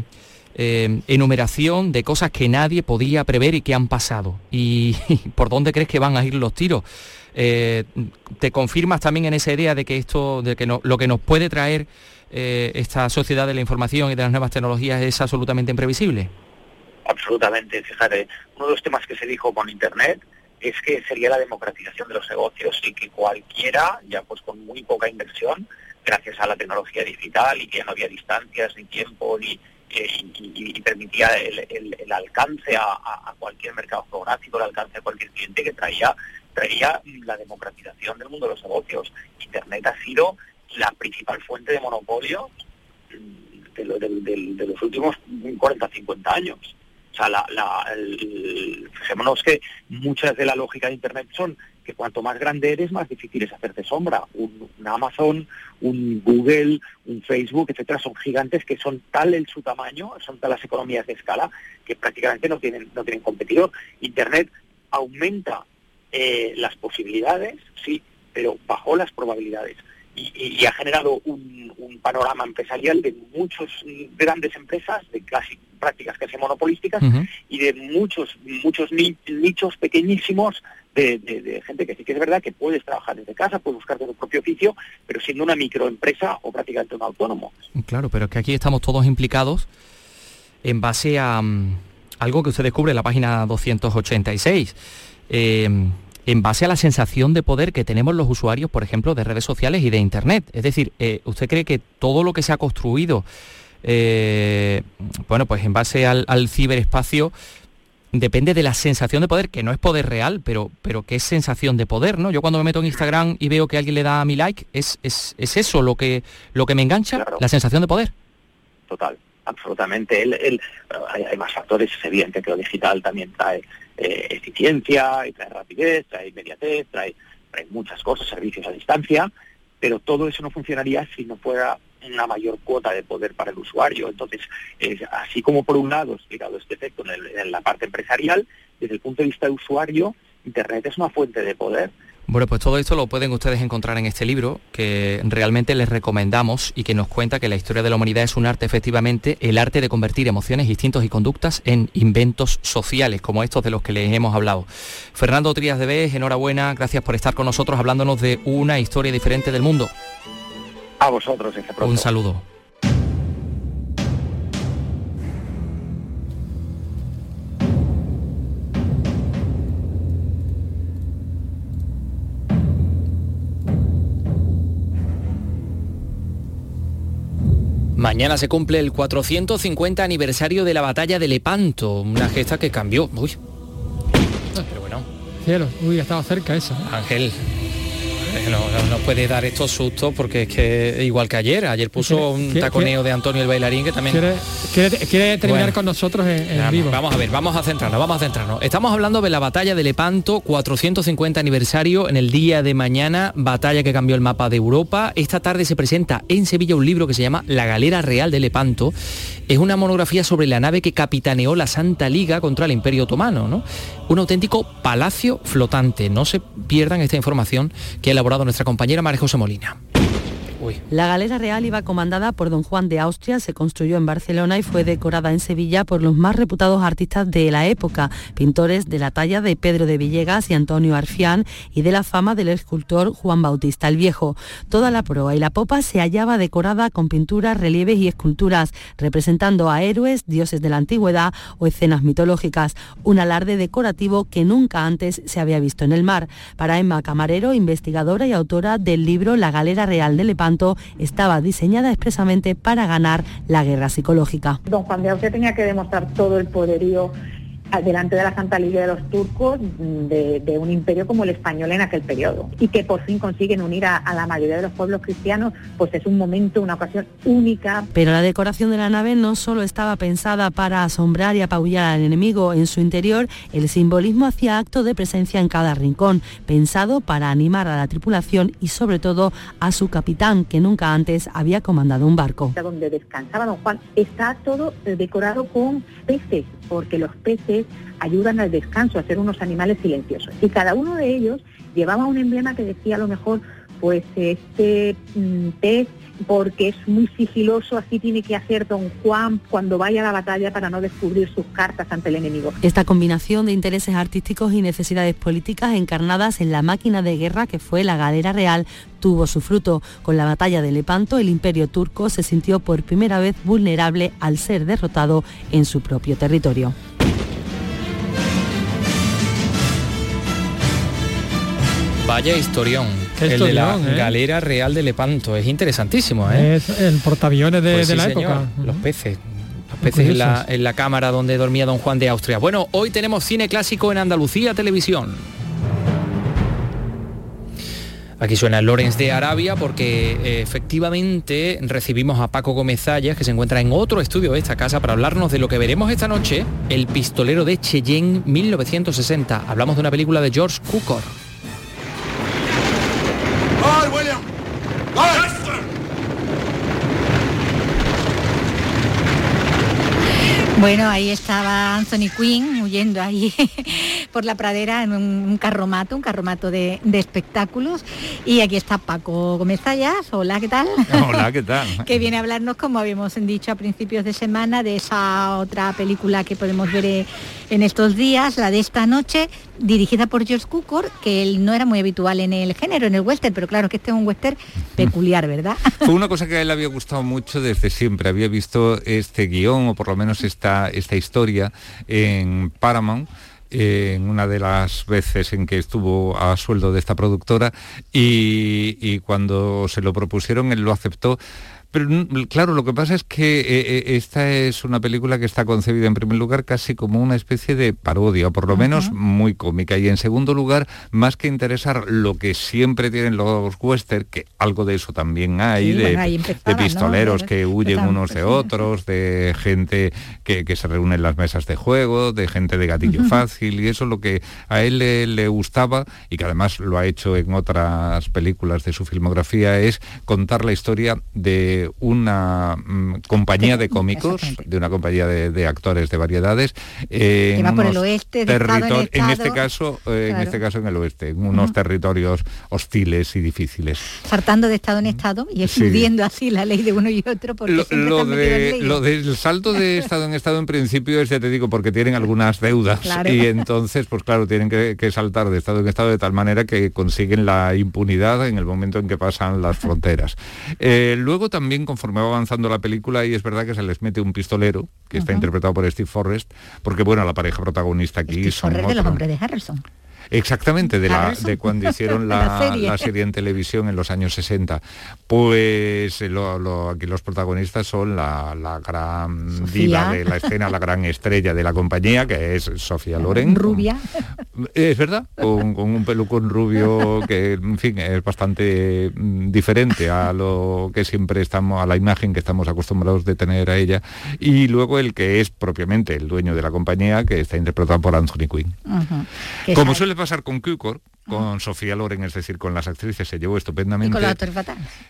eh, enumeración de cosas que nadie podía prever y que han pasado. ¿Y por dónde crees que van a ir los tiros? Eh, ¿Te confirmas también en esa idea de que esto, de que lo que nos puede traer eh, esta sociedad de la información y de las nuevas tecnologías es absolutamente imprevisible? Absolutamente, fíjate, uno de los temas que se dijo con Internet es que sería la democratización de los negocios y que cualquiera, ya pues con muy poca inversión, gracias a la tecnología digital y que ya no había distancias ni tiempo ni eh, y, permitía el, alcance a, cualquier mercado geográfico, el alcance a cualquier cliente que traía traía la democratización del mundo de los negocios. Internet ha sido la principal fuente de monopolio de, los últimos 40 50 años. O sea, la, fijémonos que muchas de la lógica de Internet son que cuanto más grande eres, más difícil es hacerte sombra. Un, Amazon, un Google, un Facebook, etcétera, son gigantes que son tal el su tamaño, son tal las economías de escala, que prácticamente no tienen, no tienen competidor. Internet aumenta eh, las posibilidades, sí, pero bajo las probabilidades. Y, ha generado un, panorama empresarial de muchas grandes empresas, de casi prácticas casi monopolísticas, y de muchos muchos nichos pequeñísimos de, gente que sí que es verdad que puedes trabajar desde casa, puedes buscar tu propio oficio, pero siendo una microempresa o prácticamente un autónomo. Claro, pero es que aquí estamos todos implicados en base a mm, algo que usted descubre en la página 286. Eh, en base a la sensación de poder que tenemos los usuarios, por ejemplo, de redes sociales y de Internet. Es decir, eh, ¿usted cree que todo lo que se ha construido, eh, bueno, pues en base al, ciberespacio, depende de la sensación de poder, que no es poder real, pero, pero que es sensación de poder, ¿no? Yo cuando me meto en Instagram y veo que alguien le da a mi like, ¿es, es, eso lo que, lo que me engancha? ¿La sensación de poder? Total, absolutamente. El, hay, más factores, es evidente que lo digital también trae eh, eficiencia, y trae rapidez, trae inmediatez, trae, trae muchas cosas, servicios a distancia, pero todo eso no funcionaría si no fuera una mayor cuota de poder para el usuario. Entonces, así como por un lado explicado este efecto en, la parte empresarial, desde el punto de vista de usuario, Internet es una fuente de poder. Bueno, pues todo esto lo pueden ustedes encontrar en este libro que realmente les recomendamos y que nos cuenta que la historia de la humanidad es un arte, efectivamente, el arte de convertir emociones, instintos y conductas en inventos sociales, como estos de los que les hemos hablado. Fernando Trías de Vez, enhorabuena, gracias por estar con nosotros hablándonos de una historia diferente del mundo. A vosotros, Un saludo. Mañana se cumple el 450 aniversario de la batalla de Lepanto, una gesta que cambió. Uy. Pero bueno. Cielo, uy, ha estado cerca eso. Ángel, no, no, puede dar estos sustos porque es que igual que ayer, ayer puso un taconeo de Antonio el bailarín que también... Quiere, terminar con nosotros en, vivo. Vamos a ver, vamos a centrarnos, vamos a centrarnos. Estamos hablando de la batalla de Lepanto, 450 aniversario en el día de mañana, batalla que cambió el mapa de Europa. Esta tarde se presenta en Sevilla un libro que se llama La Galera Real de Lepanto. Es una monografía sobre la nave que capitaneó la Santa Liga contra el Imperio Otomano, ¿no? Un auténtico palacio flotante. No se pierdan esta información que elaborado nuestra compañera María José Molina. La galera real iba comandada por don Juan de Austria, se construyó en Barcelona y fue decorada en Sevilla por los más reputados artistas de la época, pintores de la talla de Pedro de Villegas y Antonio Arfián y de la fama del escultor Juan Bautista el Viejo. Toda la proa y la popa se hallaba decorada con pinturas, relieves y esculturas, representando a héroes, dioses de la antigüedad o escenas mitológicas, un alarde decorativo que nunca antes se había visto en el mar. Para Emma Camarero, investigadora y autora del libro La Galera Real de Lepanto, estaba diseñada expresamente para ganar la guerra psicológica. Don Juan de Austria tenía que demostrar todo el poderío delante de la Santa Liga de los turcos de, un imperio como el español en aquel periodo y que por fin consiguen unir a, la mayoría de los pueblos cristianos, pues es un momento, una ocasión única. Pero la decoración de la nave no solo estaba pensada para asombrar y apabullar al enemigo, en su interior el simbolismo hacía acto de presencia en cada rincón, pensado para animar a la tripulación y sobre todo a su capitán, que nunca antes había comandado un barco. Donde descansaba don Juan, está todo decorado con peces, porque los peces ayudan al descanso, a ser unos animales silenciosos. Y cada uno de ellos llevaba un emblema que decía a lo mejor, pues este mm, porque es muy sigiloso, así tiene que hacer don Juan cuando vaya a la batalla para no descubrir sus cartas ante el enemigo. Esta combinación de intereses artísticos y necesidades políticas encarnadas en la máquina de guerra que fue la galera real tuvo su fruto. Con la batalla de Lepanto, el imperio turco se sintió por primera vez vulnerable al ser derrotado en su propio territorio. Vaya historión. el de la ¿eh? galera real de Lepanto. Es interesantísimo, ¿eh? Es el portaaviones de, pues la época. Los peces. Los peces en la, en la cámara donde dormía don Juan de Austria. Bueno, hoy tenemos cine clásico en Andalucía Televisión. Aquí suena Lorenz de Arabia porque eh, efectivamente recibimos a Paco Gómez Zayas, que se encuentra en otro estudio de esta casa para hablarnos de lo que veremos esta noche, El pistolero de Cheyenne 1960. Hablamos de una película de George Cukor. Bueno, ahí estaba Anthony Quinn huyendo ahí por la pradera en un carromato, un carromato de, espectáculos. Y aquí está Paco Gómez Zayas. Hola, ¿qué tal? Hola, ¿qué tal? que viene a hablarnos, como habíamos dicho a principios de semana, de esa otra película que podemos ver eh, en estos días, la de esta noche, dirigida por George Cukor, que él no era muy habitual en el género, en el western, pero claro que este es un western peculiar, ¿verdad? Fue una cosa que a él había gustado mucho desde siempre. Había visto este guion, o por lo menos esta, esta historia, en Paramount en una de las veces en que estuvo a sueldo de esta productora y, cuando se lo propusieron él lo aceptó pero claro, lo que pasa es que eh, eh, esta es una película que está concebida en primer lugar casi como una especie de parodia, o por lo menos muy cómica. Y en segundo lugar, más que interesar lo que siempre tienen los western, que algo de eso también hay, de, pistoleros que huyen unos de otros, de gente que, se reúne en las mesas de juego, de gente de gatillo fácil, y eso es lo que a él le gustaba y que además lo ha hecho en otras películas de su filmografía, es contar la historia de una mm, compañía de cómicos, de una compañía de, actores de variedades. que va por el oeste, de en, este caso, eh, en este caso en el oeste, en unos territorios hostiles y difíciles. Saltando de estado en estado y estudiando así la ley de uno y otro. Porque lo, lo, del salto de estado en estado en principio es, ya te digo, porque tienen algunas deudas y entonces, pues claro, tienen que, que saltar de estado en estado de tal manera que consiguen la impunidad en el momento en que pasan las fronteras. Eh, luego también también conforme va avanzando la película y es verdad que se les mete un pistolero, que está interpretado por Steve Forrest, porque bueno, la pareja protagonista aquí Steve son... de los hombres de Harrison. Exactamente, de, la, de cuando hicieron la, serie. en televisión en los años 60. Pues eh, aquí los protagonistas son la, gran diva de la escena, la gran estrella de la compañía, que es Sofía Loren. Rubia. es verdad, con, un pelucón rubio que, en fin, es bastante mm, diferente a lo que siempre estamos, a la imagen que estamos acostumbrados de tener a ella. Y luego el que es propiamente el dueño de la compañía, que está interpretado por Anthony Quinn. Como suele pasar con Cukor, con Sofía Loren, es decir, con las actrices, se llevó estupendamente. Y con la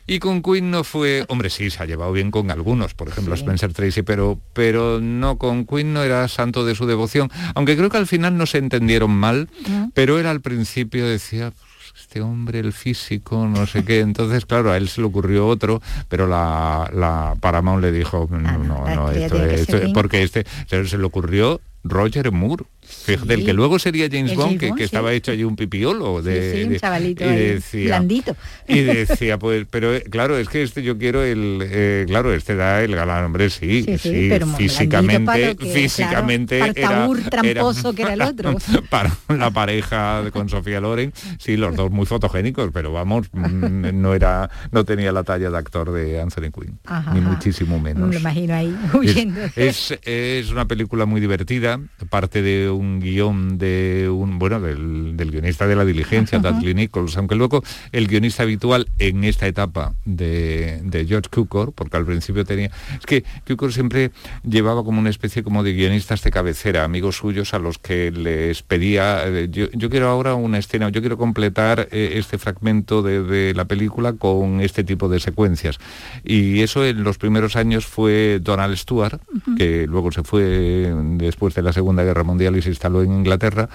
Y con Queen no fue, hombre, sí, se ha llevado bien con algunos, por ejemplo, Spencer Tracy, pero, pero no, con Queen no era santo de su devoción, aunque creo que al final no se entendieron mal, pero él al principio decía, pues, este hombre, el físico, no sé qué. Entonces, claro, a él se le ocurrió otro, pero la, la Paramount le dijo, no, ah, no, no, esto, esto, porque este se le ocurrió Roger Moore. Fíjate, el que luego sería James Bond, que, estaba hecho allí un pipiolo de, un chavalito y decía, blandito. Y decía, pues, pero eh, claro, es que este yo quiero el, eh, claro, este da el galán, hombre, sí, sí, físicamente, físicamente era, tramposo que era el otro. Para la pareja con Sofía Loren, sí, los dos muy fotogénicos, pero vamos, mm, no era, no tenía la talla de actor de Anthony Quinn, ni muchísimo menos. Me lo imagino ahí huyendo. Es, es una película muy divertida, parte de un guion de un bueno del, guionista de la diligencia, Dudley Nichols, aunque luego el guionista habitual en esta etapa de, George Cukor, porque al principio tenía. Es que Cukor siempre llevaba como una especie como de guionistas de cabecera, amigos suyos a los que les pedía. Eh, yo, quiero ahora una escena, yo quiero completar eh, este fragmento de, la película con este tipo de secuencias. Y eso en los primeros años fue Donald Stewart, que luego se fue después de la Segunda Guerra Mundial y se instaló en Inglaterra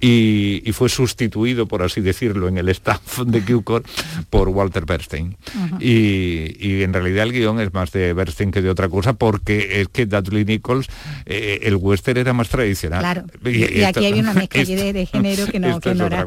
y, fue sustituido, por así decirlo, en el staff de Cukor por Walter Bernstein. y, en realidad el guion es más de Bernstein que de otra cosa, porque es que Dudley Nichols, eh, el western era más tradicional. Claro, y, aquí hay una mezcla de, género que no, que no era.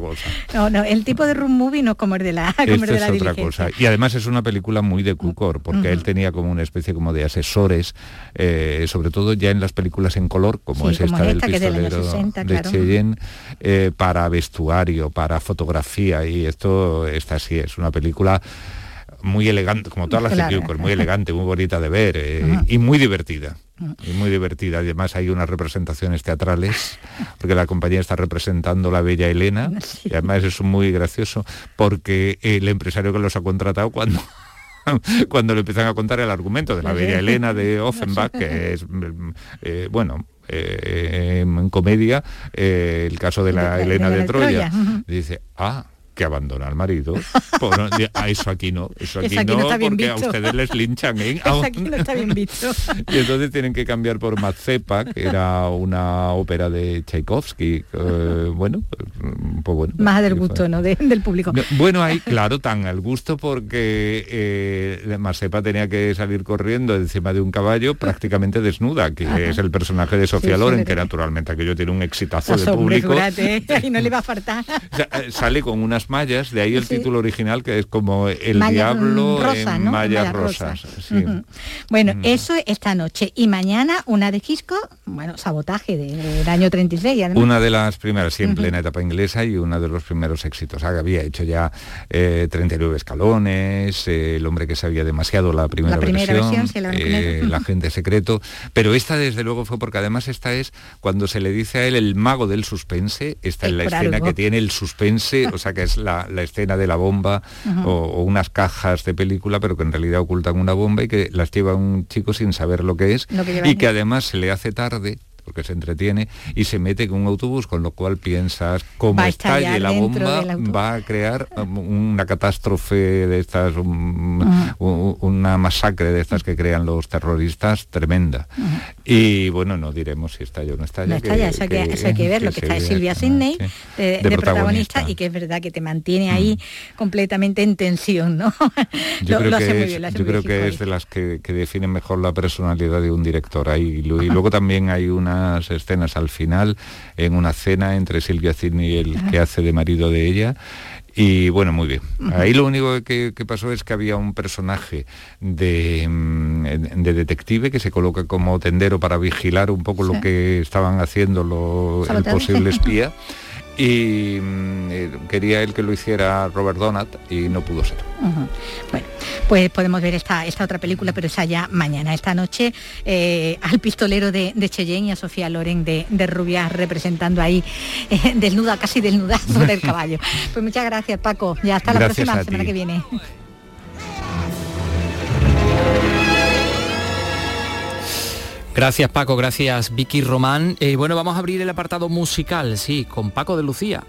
No, no, el tipo de room movie no como el de la, como de la es otra cosa. Y además es una película muy de Cukor, porque él tenía como una especie como de asesores, eh, sobre todo ya en las películas en color, como es esta, del pistolero de Cheyenne, eh, para vestuario, para fotografía y esto está así, es una película muy elegante, como todas las de muy elegante, muy bonita de ver eh, y muy divertida. Y muy divertida. Además hay unas representaciones teatrales, porque la compañía está representando la Bella Elena, y además es muy gracioso, porque el empresario que los ha contratado cuando cuando le empiezan a contar el argumento de la Bella Elena de Offenbach, que es, eh, bueno, eh, en comedia, eh, el caso de la Elena de, Troya. Dice, ah, que abandona al marido. a eso aquí no, eso aquí, no, porque a ustedes les linchan. ¿eh? aquí no está bien visto. y entonces tienen que cambiar por Mazepa, que era una ópera de Tchaikovsky. Eh, bueno, pues bueno. Más del gusto, ¿no? del público. bueno, ahí, claro, tan al gusto porque eh, Mazepa tenía que salir corriendo encima de un caballo prácticamente desnuda, que es el personaje de Sofía Loren, que naturalmente aquello tiene un exitazo de público. y no le va a faltar. Eh, sale con unas mallas, de ahí el título original que es como El Diablo en mallas, rosas. Bueno, eso esta noche. Y mañana una de Quisco, bueno, sabotaje del año 36. Una de las primeras, sí, en plena etapa inglesa y uno de los primeros éxitos. Había hecho ya 39 eh, escalones, eh, El hombre que sabía demasiado, la primera, versión, la, gente secreto. Pero esta desde luego fue porque además esta es cuando se le dice a él el mago del suspense, esta es la escena que tiene el suspense, o sea que es la, escena de la bomba o, unas cajas de película, pero que en realidad ocultan una bomba y que las lleva un chico sin saber lo que es y que además se le hace tarde porque se entretiene y se mete con un autobús, con lo cual piensas, como estalle la bomba, va a crear um, una catástrofe de estas, una masacre de estas que crean los terroristas tremenda. Y bueno, no diremos si estalla o no estalla. No estalla, eso, hay que ver, lo que está es Silvia Sidney de, protagonista. y que es verdad que te mantiene ahí completamente en tensión, ¿no? Yo creo, que, es, que de las que, definen mejor la personalidad de un director. Ahí, y luego también hay una escenas al final en una cena entre Silvia Sidney y el que hace de marido de ella. Y bueno, muy bien. Ahí lo único que, pasó es que había un personaje de, mm, de, detective que se coloca como tendero para vigilar un poco lo que estaban haciendo el posible espía. y mm, eh, quería él que lo hiciera Robert Donat y no pudo ser. Bueno, pues podemos ver esta, esta otra película, pero esa ya mañana, esta noche, eh, al pistolero de, de, Cheyenne y a Sofía Loren de, de Rubias representando ahí eh, desnuda, casi desnuda sobre el caballo. Pues muchas gracias Paco, ya hasta la próxima semana que viene. Gracias Paco, gracias Vicky Román. Eh, bueno, vamos a abrir el apartado musical, sí, con Paco de Lucía.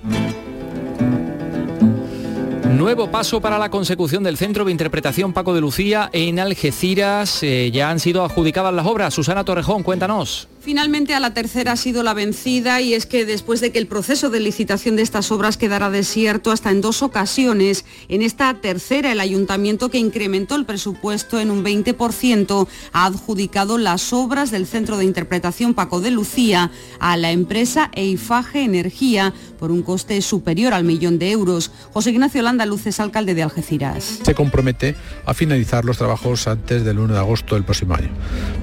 Nuevo paso para la consecución del Centro de Interpretación Paco de Lucía en Algeciras. Eh, ya han sido adjudicadas las obras. Susana Torrejón, cuéntanos. Finalmente a la tercera ha sido la vencida y es que después de que el proceso de licitación de estas obras quedara desierto hasta en dos ocasiones, en esta tercera el ayuntamiento que incrementó el presupuesto en un 20% ha adjudicado las obras del Centro de Interpretación Paco de Lucía a la empresa Eifaje Energía por un coste superior al millón de euros. José Ignacio Landa Luces, alcalde de Algeciras. Se compromete a finalizar los trabajos antes del 1 de agosto del próximo año.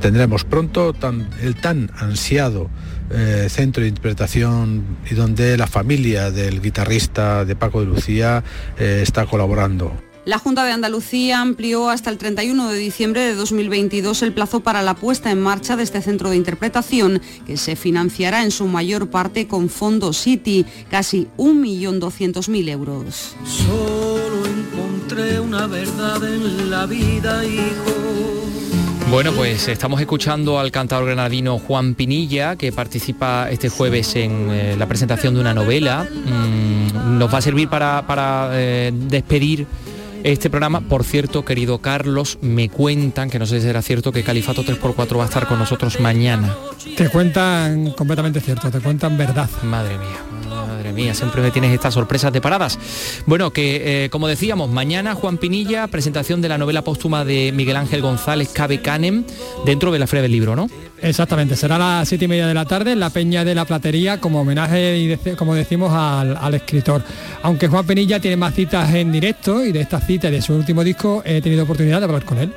Tendremos pronto el tan ansiado eh, centro de interpretación y donde la familia del guitarrista de Paco de Lucía eh, está colaborando. La Junta de Andalucía amplió hasta el 31 de diciembre de 2022 el plazo para la puesta en marcha de este centro de interpretación, que se financiará en su mayor parte con fondos City, casi 1.200.000 euros. Solo encontré una verdad en la vida, hijo bueno, pues estamos escuchando al cantador granadino Juan Pinilla, que participa este jueves en eh, la presentación de una novela. Mm, nos va a servir para, eh, despedir este programa. Por cierto, querido Carlos, me cuentan, que no sé si será cierto, que Califato 3x4 va a estar con nosotros mañana. Te cuentan completamente cierto, te cuentan verdad. Madre mía mía, siempre me tienes estas sorpresas de paradas. Bueno, que eh, como decíamos, mañana Juan Pinilla, presentación de la novela póstuma de Miguel Ángel González, Cabe Canem, dentro de la Feria del Libro, ¿no? Exactamente, será las siete y media de la tarde en la Peña de la Platería como homenaje y como decimos al, escritor. Aunque Juan Pinilla tiene más citas en directo y de estas citas de su último disco he tenido oportunidad de hablar con él.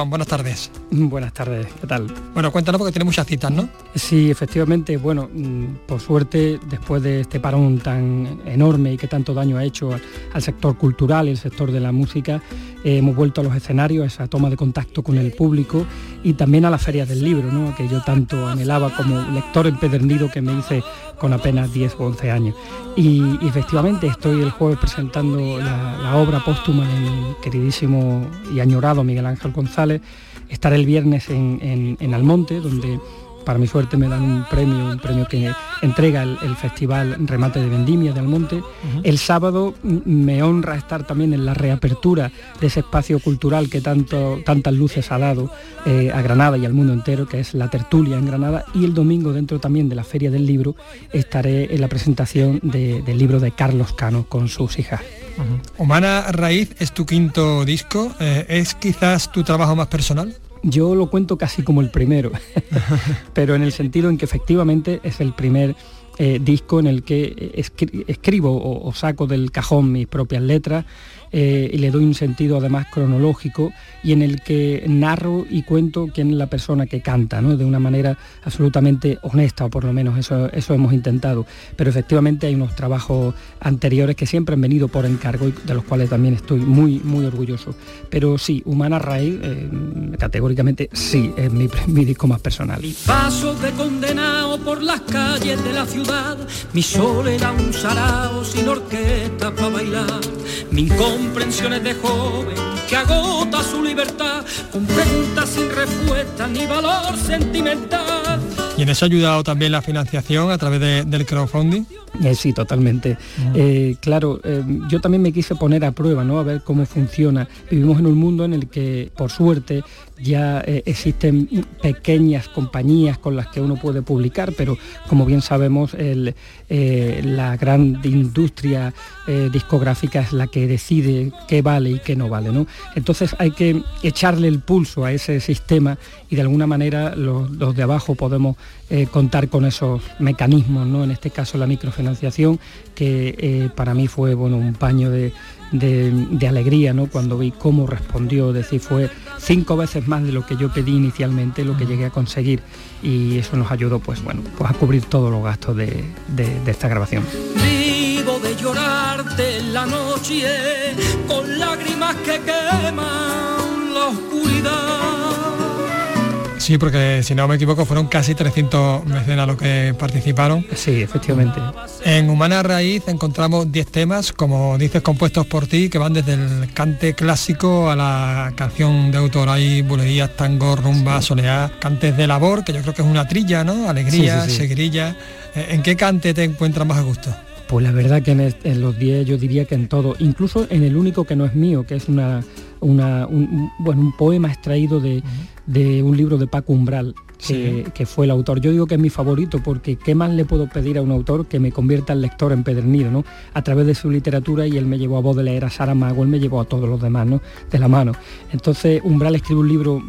Juan, buenas tardes. Buenas tardes, ¿qué tal? Bueno, cuéntanos porque tiene muchas citas, ¿no? Sí, efectivamente, bueno, mm, por suerte, después de este parón tan enorme y que tanto daño ha hecho al, sector cultural y el sector de la música, eh, hemos vuelto a los escenarios, a esa toma de contacto con el público y también a las ferias del libro, ¿no? que yo tanto anhelaba como lector empedernido que me hice con apenas 10 o 11 años. Y, efectivamente estoy el jueves presentando la, obra póstuma de mi queridísimo y añorado Miguel Ángel González Estaré el viernes en, en Almonte, donde para mi suerte me dan un premio, un premio que entrega el, Festival Remate de Vendimia de Almonte. El sábado me honra estar también en la reapertura de ese espacio cultural que tanto, tantas luces ha dado eh, a Granada y al mundo entero, que es la tertulia en Granada. Y el domingo, dentro también de la Feria del Libro, estaré en la presentación del libro de Carlos Cano con sus hijas. Humana Raíz es tu quinto disco, eh, ¿es quizás tu trabajo más personal? Yo lo cuento casi como el primero, pero en el sentido en que efectivamente es el primer eh, disco en el que escribo o, saco del cajón mis propias letras eh, y le doy un sentido además cronológico y en el que narro y cuento quién es la persona que canta, ¿no? de una manera absolutamente honesta, o por lo menos eso, eso hemos intentado. Pero efectivamente hay unos trabajos anteriores que siempre han venido por encargo y de los cuales también estoy muy, muy orgulloso. Pero sí, Humana Raíz, eh, categóricamente sí, es mi, disco más personal. Mi paso de condenado por las calles de la ciudad, mi sol era un sarao sin orquesta para bailar, comprensiones de joven que agota su libertad con preguntas sin respuesta ni valor sentimental. ¿Y en eso ha ayudado también la financiación a través del crowdfunding? Eh, sí, totalmente. Eh, claro, eh, yo también me quise poner a prueba, ¿no? A ver cómo funciona. Vivimos en un mundo en el que, por suerte, ya existen pequeñas compañías con las que uno puede publicar, pero como bien sabemos, la gran industria discográfica es la que decide qué vale y qué no vale, ¿no? Entonces hay que echarle el pulso a ese sistema y de alguna manera los, los de abajo podemos contar con esos mecanismos, ¿no? En este caso la microfinanciación que eh, para mí fue bueno, un paño de, alegría ¿no? cuando vi cómo respondió, es decir, fue cinco veces más de lo que yo pedí inicialmente, lo que llegué a conseguir y eso nos ayudó pues, bueno, pues a cubrir todos los gastos de, de esta grabación. Vivo de llorarte en la noche con lágrimas que queman la oscuridad Sí, porque si no me equivoco fueron casi 300 mecenas los que participaron. Sí, efectivamente. En Humana Raíz encontramos 10 temas, como dices, compuestos por ti, que van desde el cante clásico a la canción de autor. Hay bulerías, tango, rumba, soleá, cantes de labor, que yo creo que es una trilla, ¿no? Alegría, sí, eh, ¿En qué cante te encuentras más a gusto? Pues la verdad que en, los 10 yo diría que en todo, incluso en el único que no es mío, que es una, un, bueno, un poema extraído de, de un libro de Paco Umbral, que, fue el autor. Yo digo que es mi favorito porque ¿qué más le puedo pedir a un autor que me convierta al lector empedernido, ¿no? A través de su literatura y él me llevó a Baudelaire, a Saramago, él me llevó a todos los demás, ¿no? De la mano. Entonces Umbral escribe un libro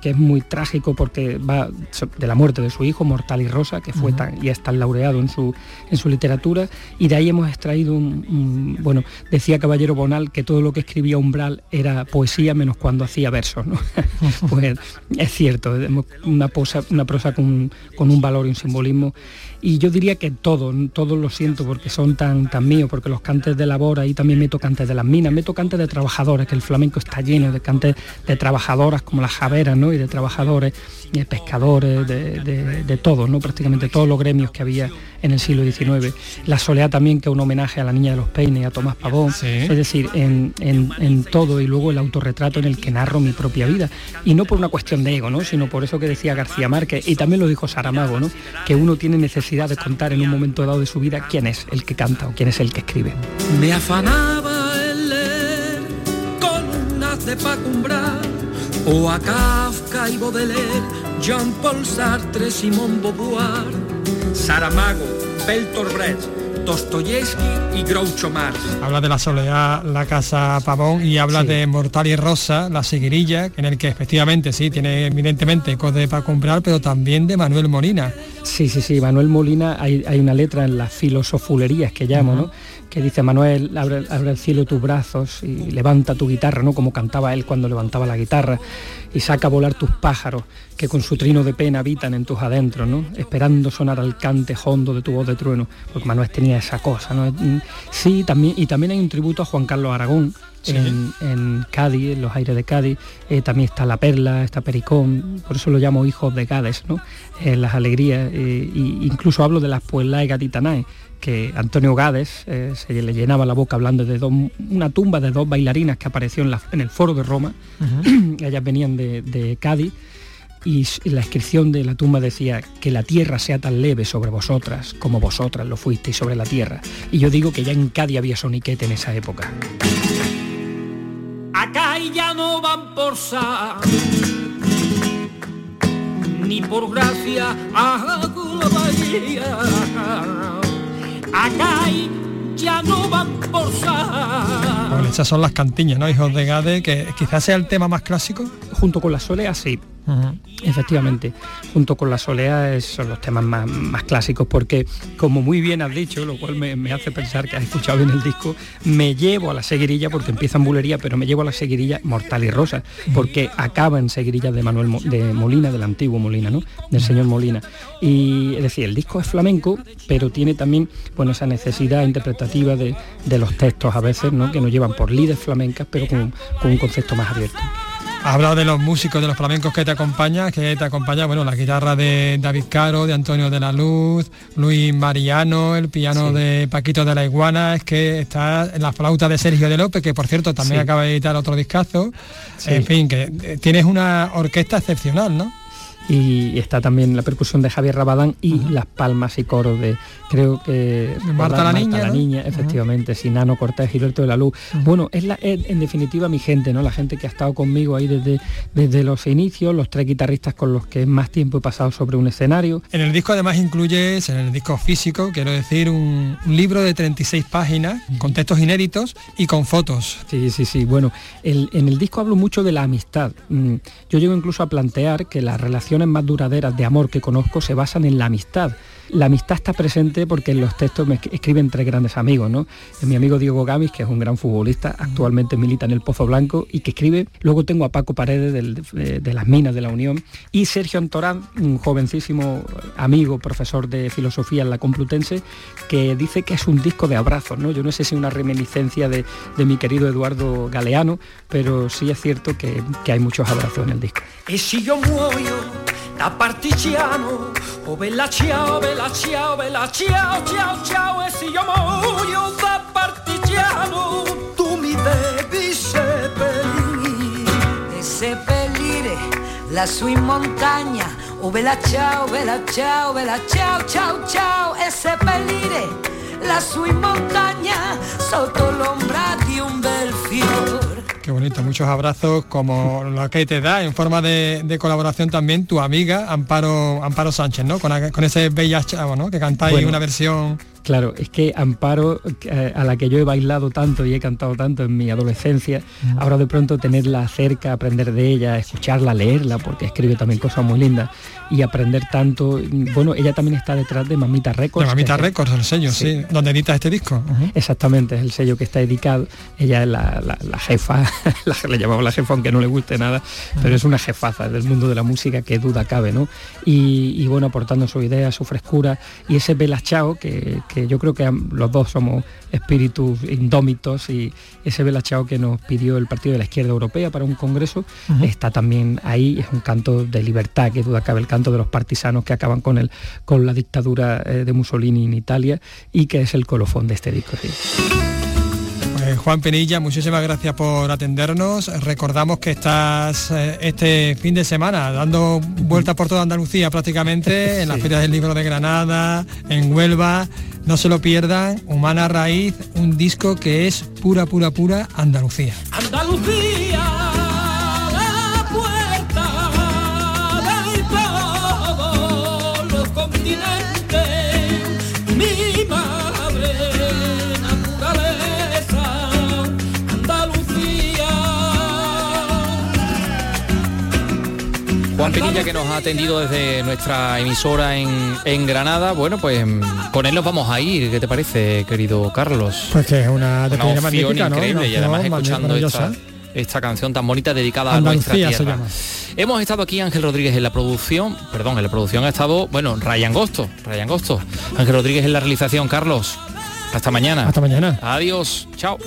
que es muy trágico porque va de la muerte de su hijo, Mortal y Rosa, que fue tan, y es tan laureado en su, en su literatura, y de ahí hemos extraído un, bueno, decía Caballero Bonal que todo lo que escribía Umbral era poesía menos cuando hacía versos, ¿no? pues es cierto, una, una prosa con, un valor y un simbolismo. Y yo diría que todo, todo lo siento porque son tan, tan míos, porque los cantes de labor, ahí también meto cantes de las minas, meto cantes de trabajadores, que el flamenco está lleno de cantes de trabajadoras como las javeras, ¿no? Y de trabajadores, de pescadores, de, de, todo, ¿no? Prácticamente todos los gremios que había en el siglo XIX. La soleá también, que es un homenaje a la niña de los peines, a Tomás Pavón. Es decir, en, en, todo y luego el autorretrato en el que narro mi propia vida. Y no por una cuestión de ego, ¿no? Sino por eso que decía García Márquez, y también lo dijo Saramago, ¿no? Que uno tiene necesidad de contar en un momento dado de su vida quién es el que canta o quién es el que escribe. Me afanaba el leer columnas de Pacumbra o a Kafka y Baudelaire, Jean-Paul Sartre, Simón Beauvoir, Saramago, Bertolt Brecht, Dostoyevsky y Groucho Marx. Habla de la soledad, la casa Pavón y habla de Mortal y Rosa, la seguirilla, en el que efectivamente sí, tiene evidentemente cosas para comprar, pero también de Manuel Molina. Sí, sí, sí, Manuel Molina, hay, una letra en las filosofulerías que llamo, ¿no? Que dice Manuel, abre, abre, el cielo tus brazos y levanta tu guitarra, ¿no? Como cantaba él cuando levantaba la guitarra y saca a volar tus pájaros que con su trino de pena habitan en tus adentros, ¿no? Esperando sonar al cante hondo de tu voz de trueno, porque Manuel tenía esa cosa, ¿no? Sí, también, y también hay un tributo a Juan Carlos Aragón, en, Cádiz, en los aires de Cádiz. Eh, también está La Perla, está Pericón, por eso lo llamo hijos de Gades, ¿no? las alegrías. e incluso hablo de las Pueblas Gatitanae que Antonio Gades se le llenaba la boca hablando de una tumba de dos bailarinas que apareció en, el foro de Roma. Ellas venían de Cádiz y la inscripción de la tumba decía que la tierra sea tan leve sobre vosotras como vosotras lo fuisteis sobre la tierra. Y yo digo que ya en Cádiz había soniquete en esa época. No van por sa ni por gracia a Acá ya no van por sa Bueno, esas son las cantiñas, ¿no? Hijos de Gade, que quizás sea el tema más clásico. Junto con la soleá, sí, Efectivamente, junto con la soleá son los temas más, clásicos porque, como muy bien has dicho, lo cual me, hace pensar que has escuchado bien el disco, me llevo a la seguirilla porque empieza en bulería, pero me llevo a la seguirilla Mortal y Rosa, porque acaba en seguirilla de Manuel de Molina, del antiguo Molina, ¿no? Del señor Molina. Y es decir, el disco es flamenco, pero tiene también bueno, esa necesidad interpretativa de, los textos a veces, ¿no? que nos llevan por líderes flamencas, pero con un concepto más abierto. Has hablado de los músicos, de los flamencos que te acompañan, que te acompaña, bueno, la guitarra de David Caro, de Antonio de la Luz, Luis Mariano, el piano de Paquito de la Iguana, es que está en la flauta de Sergio de López, que por cierto también acaba de editar otro discazo. En fin, que eh, tienes una orquesta excepcional, ¿no? Y está también la percusión de Javier Rabadán y las palmas y coros de creo que Marta, la, niña, la niña efectivamente Sinano Cortés Gilberto de la Luz. Bueno es, la, en definitiva mi gente no la gente que ha estado conmigo ahí desde desde los inicios los tres guitarristas con los que más tiempo he pasado sobre un escenario. En el disco además incluyes en el disco físico quiero decir un, libro de 36 páginas con textos inéditos y con fotos. Sí sí sí. Bueno en el disco hablo mucho de la amistad. Mm, yo llego incluso a plantear que la relación más duraderas de amor que conozco se basan en la amistad la amistad está presente porque en los textos me escriben tres grandes amigos, ¿no? Mi amigo Diego Gamis, que es un gran futbolista, actualmente milita en el Pozo Blanco y que escribe. Luego tengo a Paco Paredes de, las Minas de la Unión y Sergio Antorán, un jovencísimo amigo, profesor de filosofía en la Complutense, que dice que es un disco de abrazos, ¿no? Yo no sé si una reminiscencia de, mi querido Eduardo Galeano, pero sí es cierto que, hay muchos abrazos en el disco. Da partigiano, o bella ciao, bella ciao, bella ciao, ciao, ciao, e se io muoio da partigiano, tu mi devi seppellire. E seppellire lassù in montagna, oh bella ciao, bella ciao, bella ciao, ciao, ciao, e seppellire lassù in montagna, sotto l'ombra di un bel fiore. Qué bonito, muchos abrazos como lo que te da en forma de, colaboración también tu amiga Amparo Amparo Sánchez, ¿no? Con, ese bella chavo, ¿no? Que cantáis una versión Claro, es que Amparo, eh, a la que yo he bailado tanto y he cantado tanto en mi adolescencia, ahora de pronto tenerla cerca, aprender de ella, escucharla, leerla, porque escribe también cosas muy lindas, y aprender tanto, bueno, ella también está detrás de Mamita Records. De Mamita Records, el sello, sí, donde edita este disco. Exactamente, es el sello que está dedicado, ella es la, jefa, le llamamos la jefa aunque no le guste nada, pero es una jefaza del mundo de la música que duda cabe, ¿no? Y, bueno, aportando su idea, su frescura, y ese Belachao que que yo creo que los dos somos espíritus indómitos y ese Belachao que nos pidió el Partido de la Izquierda Europea para un congreso está también ahí, es un canto de libertad, que duda cabe el canto de los partisanos que acaban con, el, con la dictadura eh, de Mussolini en Italia y que es el colofón de este disco. Eh, Juan Penilla, muchísimas gracias por atendernos. Recordamos que estás eh, este fin de semana dando vueltas por toda Andalucía prácticamente, en la Feria del Libro de Granada, en Huelva. No se lo pierdan, Humana Raíz, un disco que es pura, pura, pura Andalucía. Andalucía. Juan Pinilla que nos ha atendido desde nuestra emisora en, Granada. Bueno, pues con él nos vamos a ir. ¿Qué te parece, querido Carlos? Pues que es una, una increíble y además escuchando esta, canción tan bonita dedicada a nuestra tierra. Hemos estado aquí Ángel Rodríguez en la producción, perdón, en la producción ha estado, bueno, Ryan Gosto, Ryan Gosto. Ángel Rodríguez en la realización, Carlos. Hasta mañana. Hasta mañana. Adiós. Chao.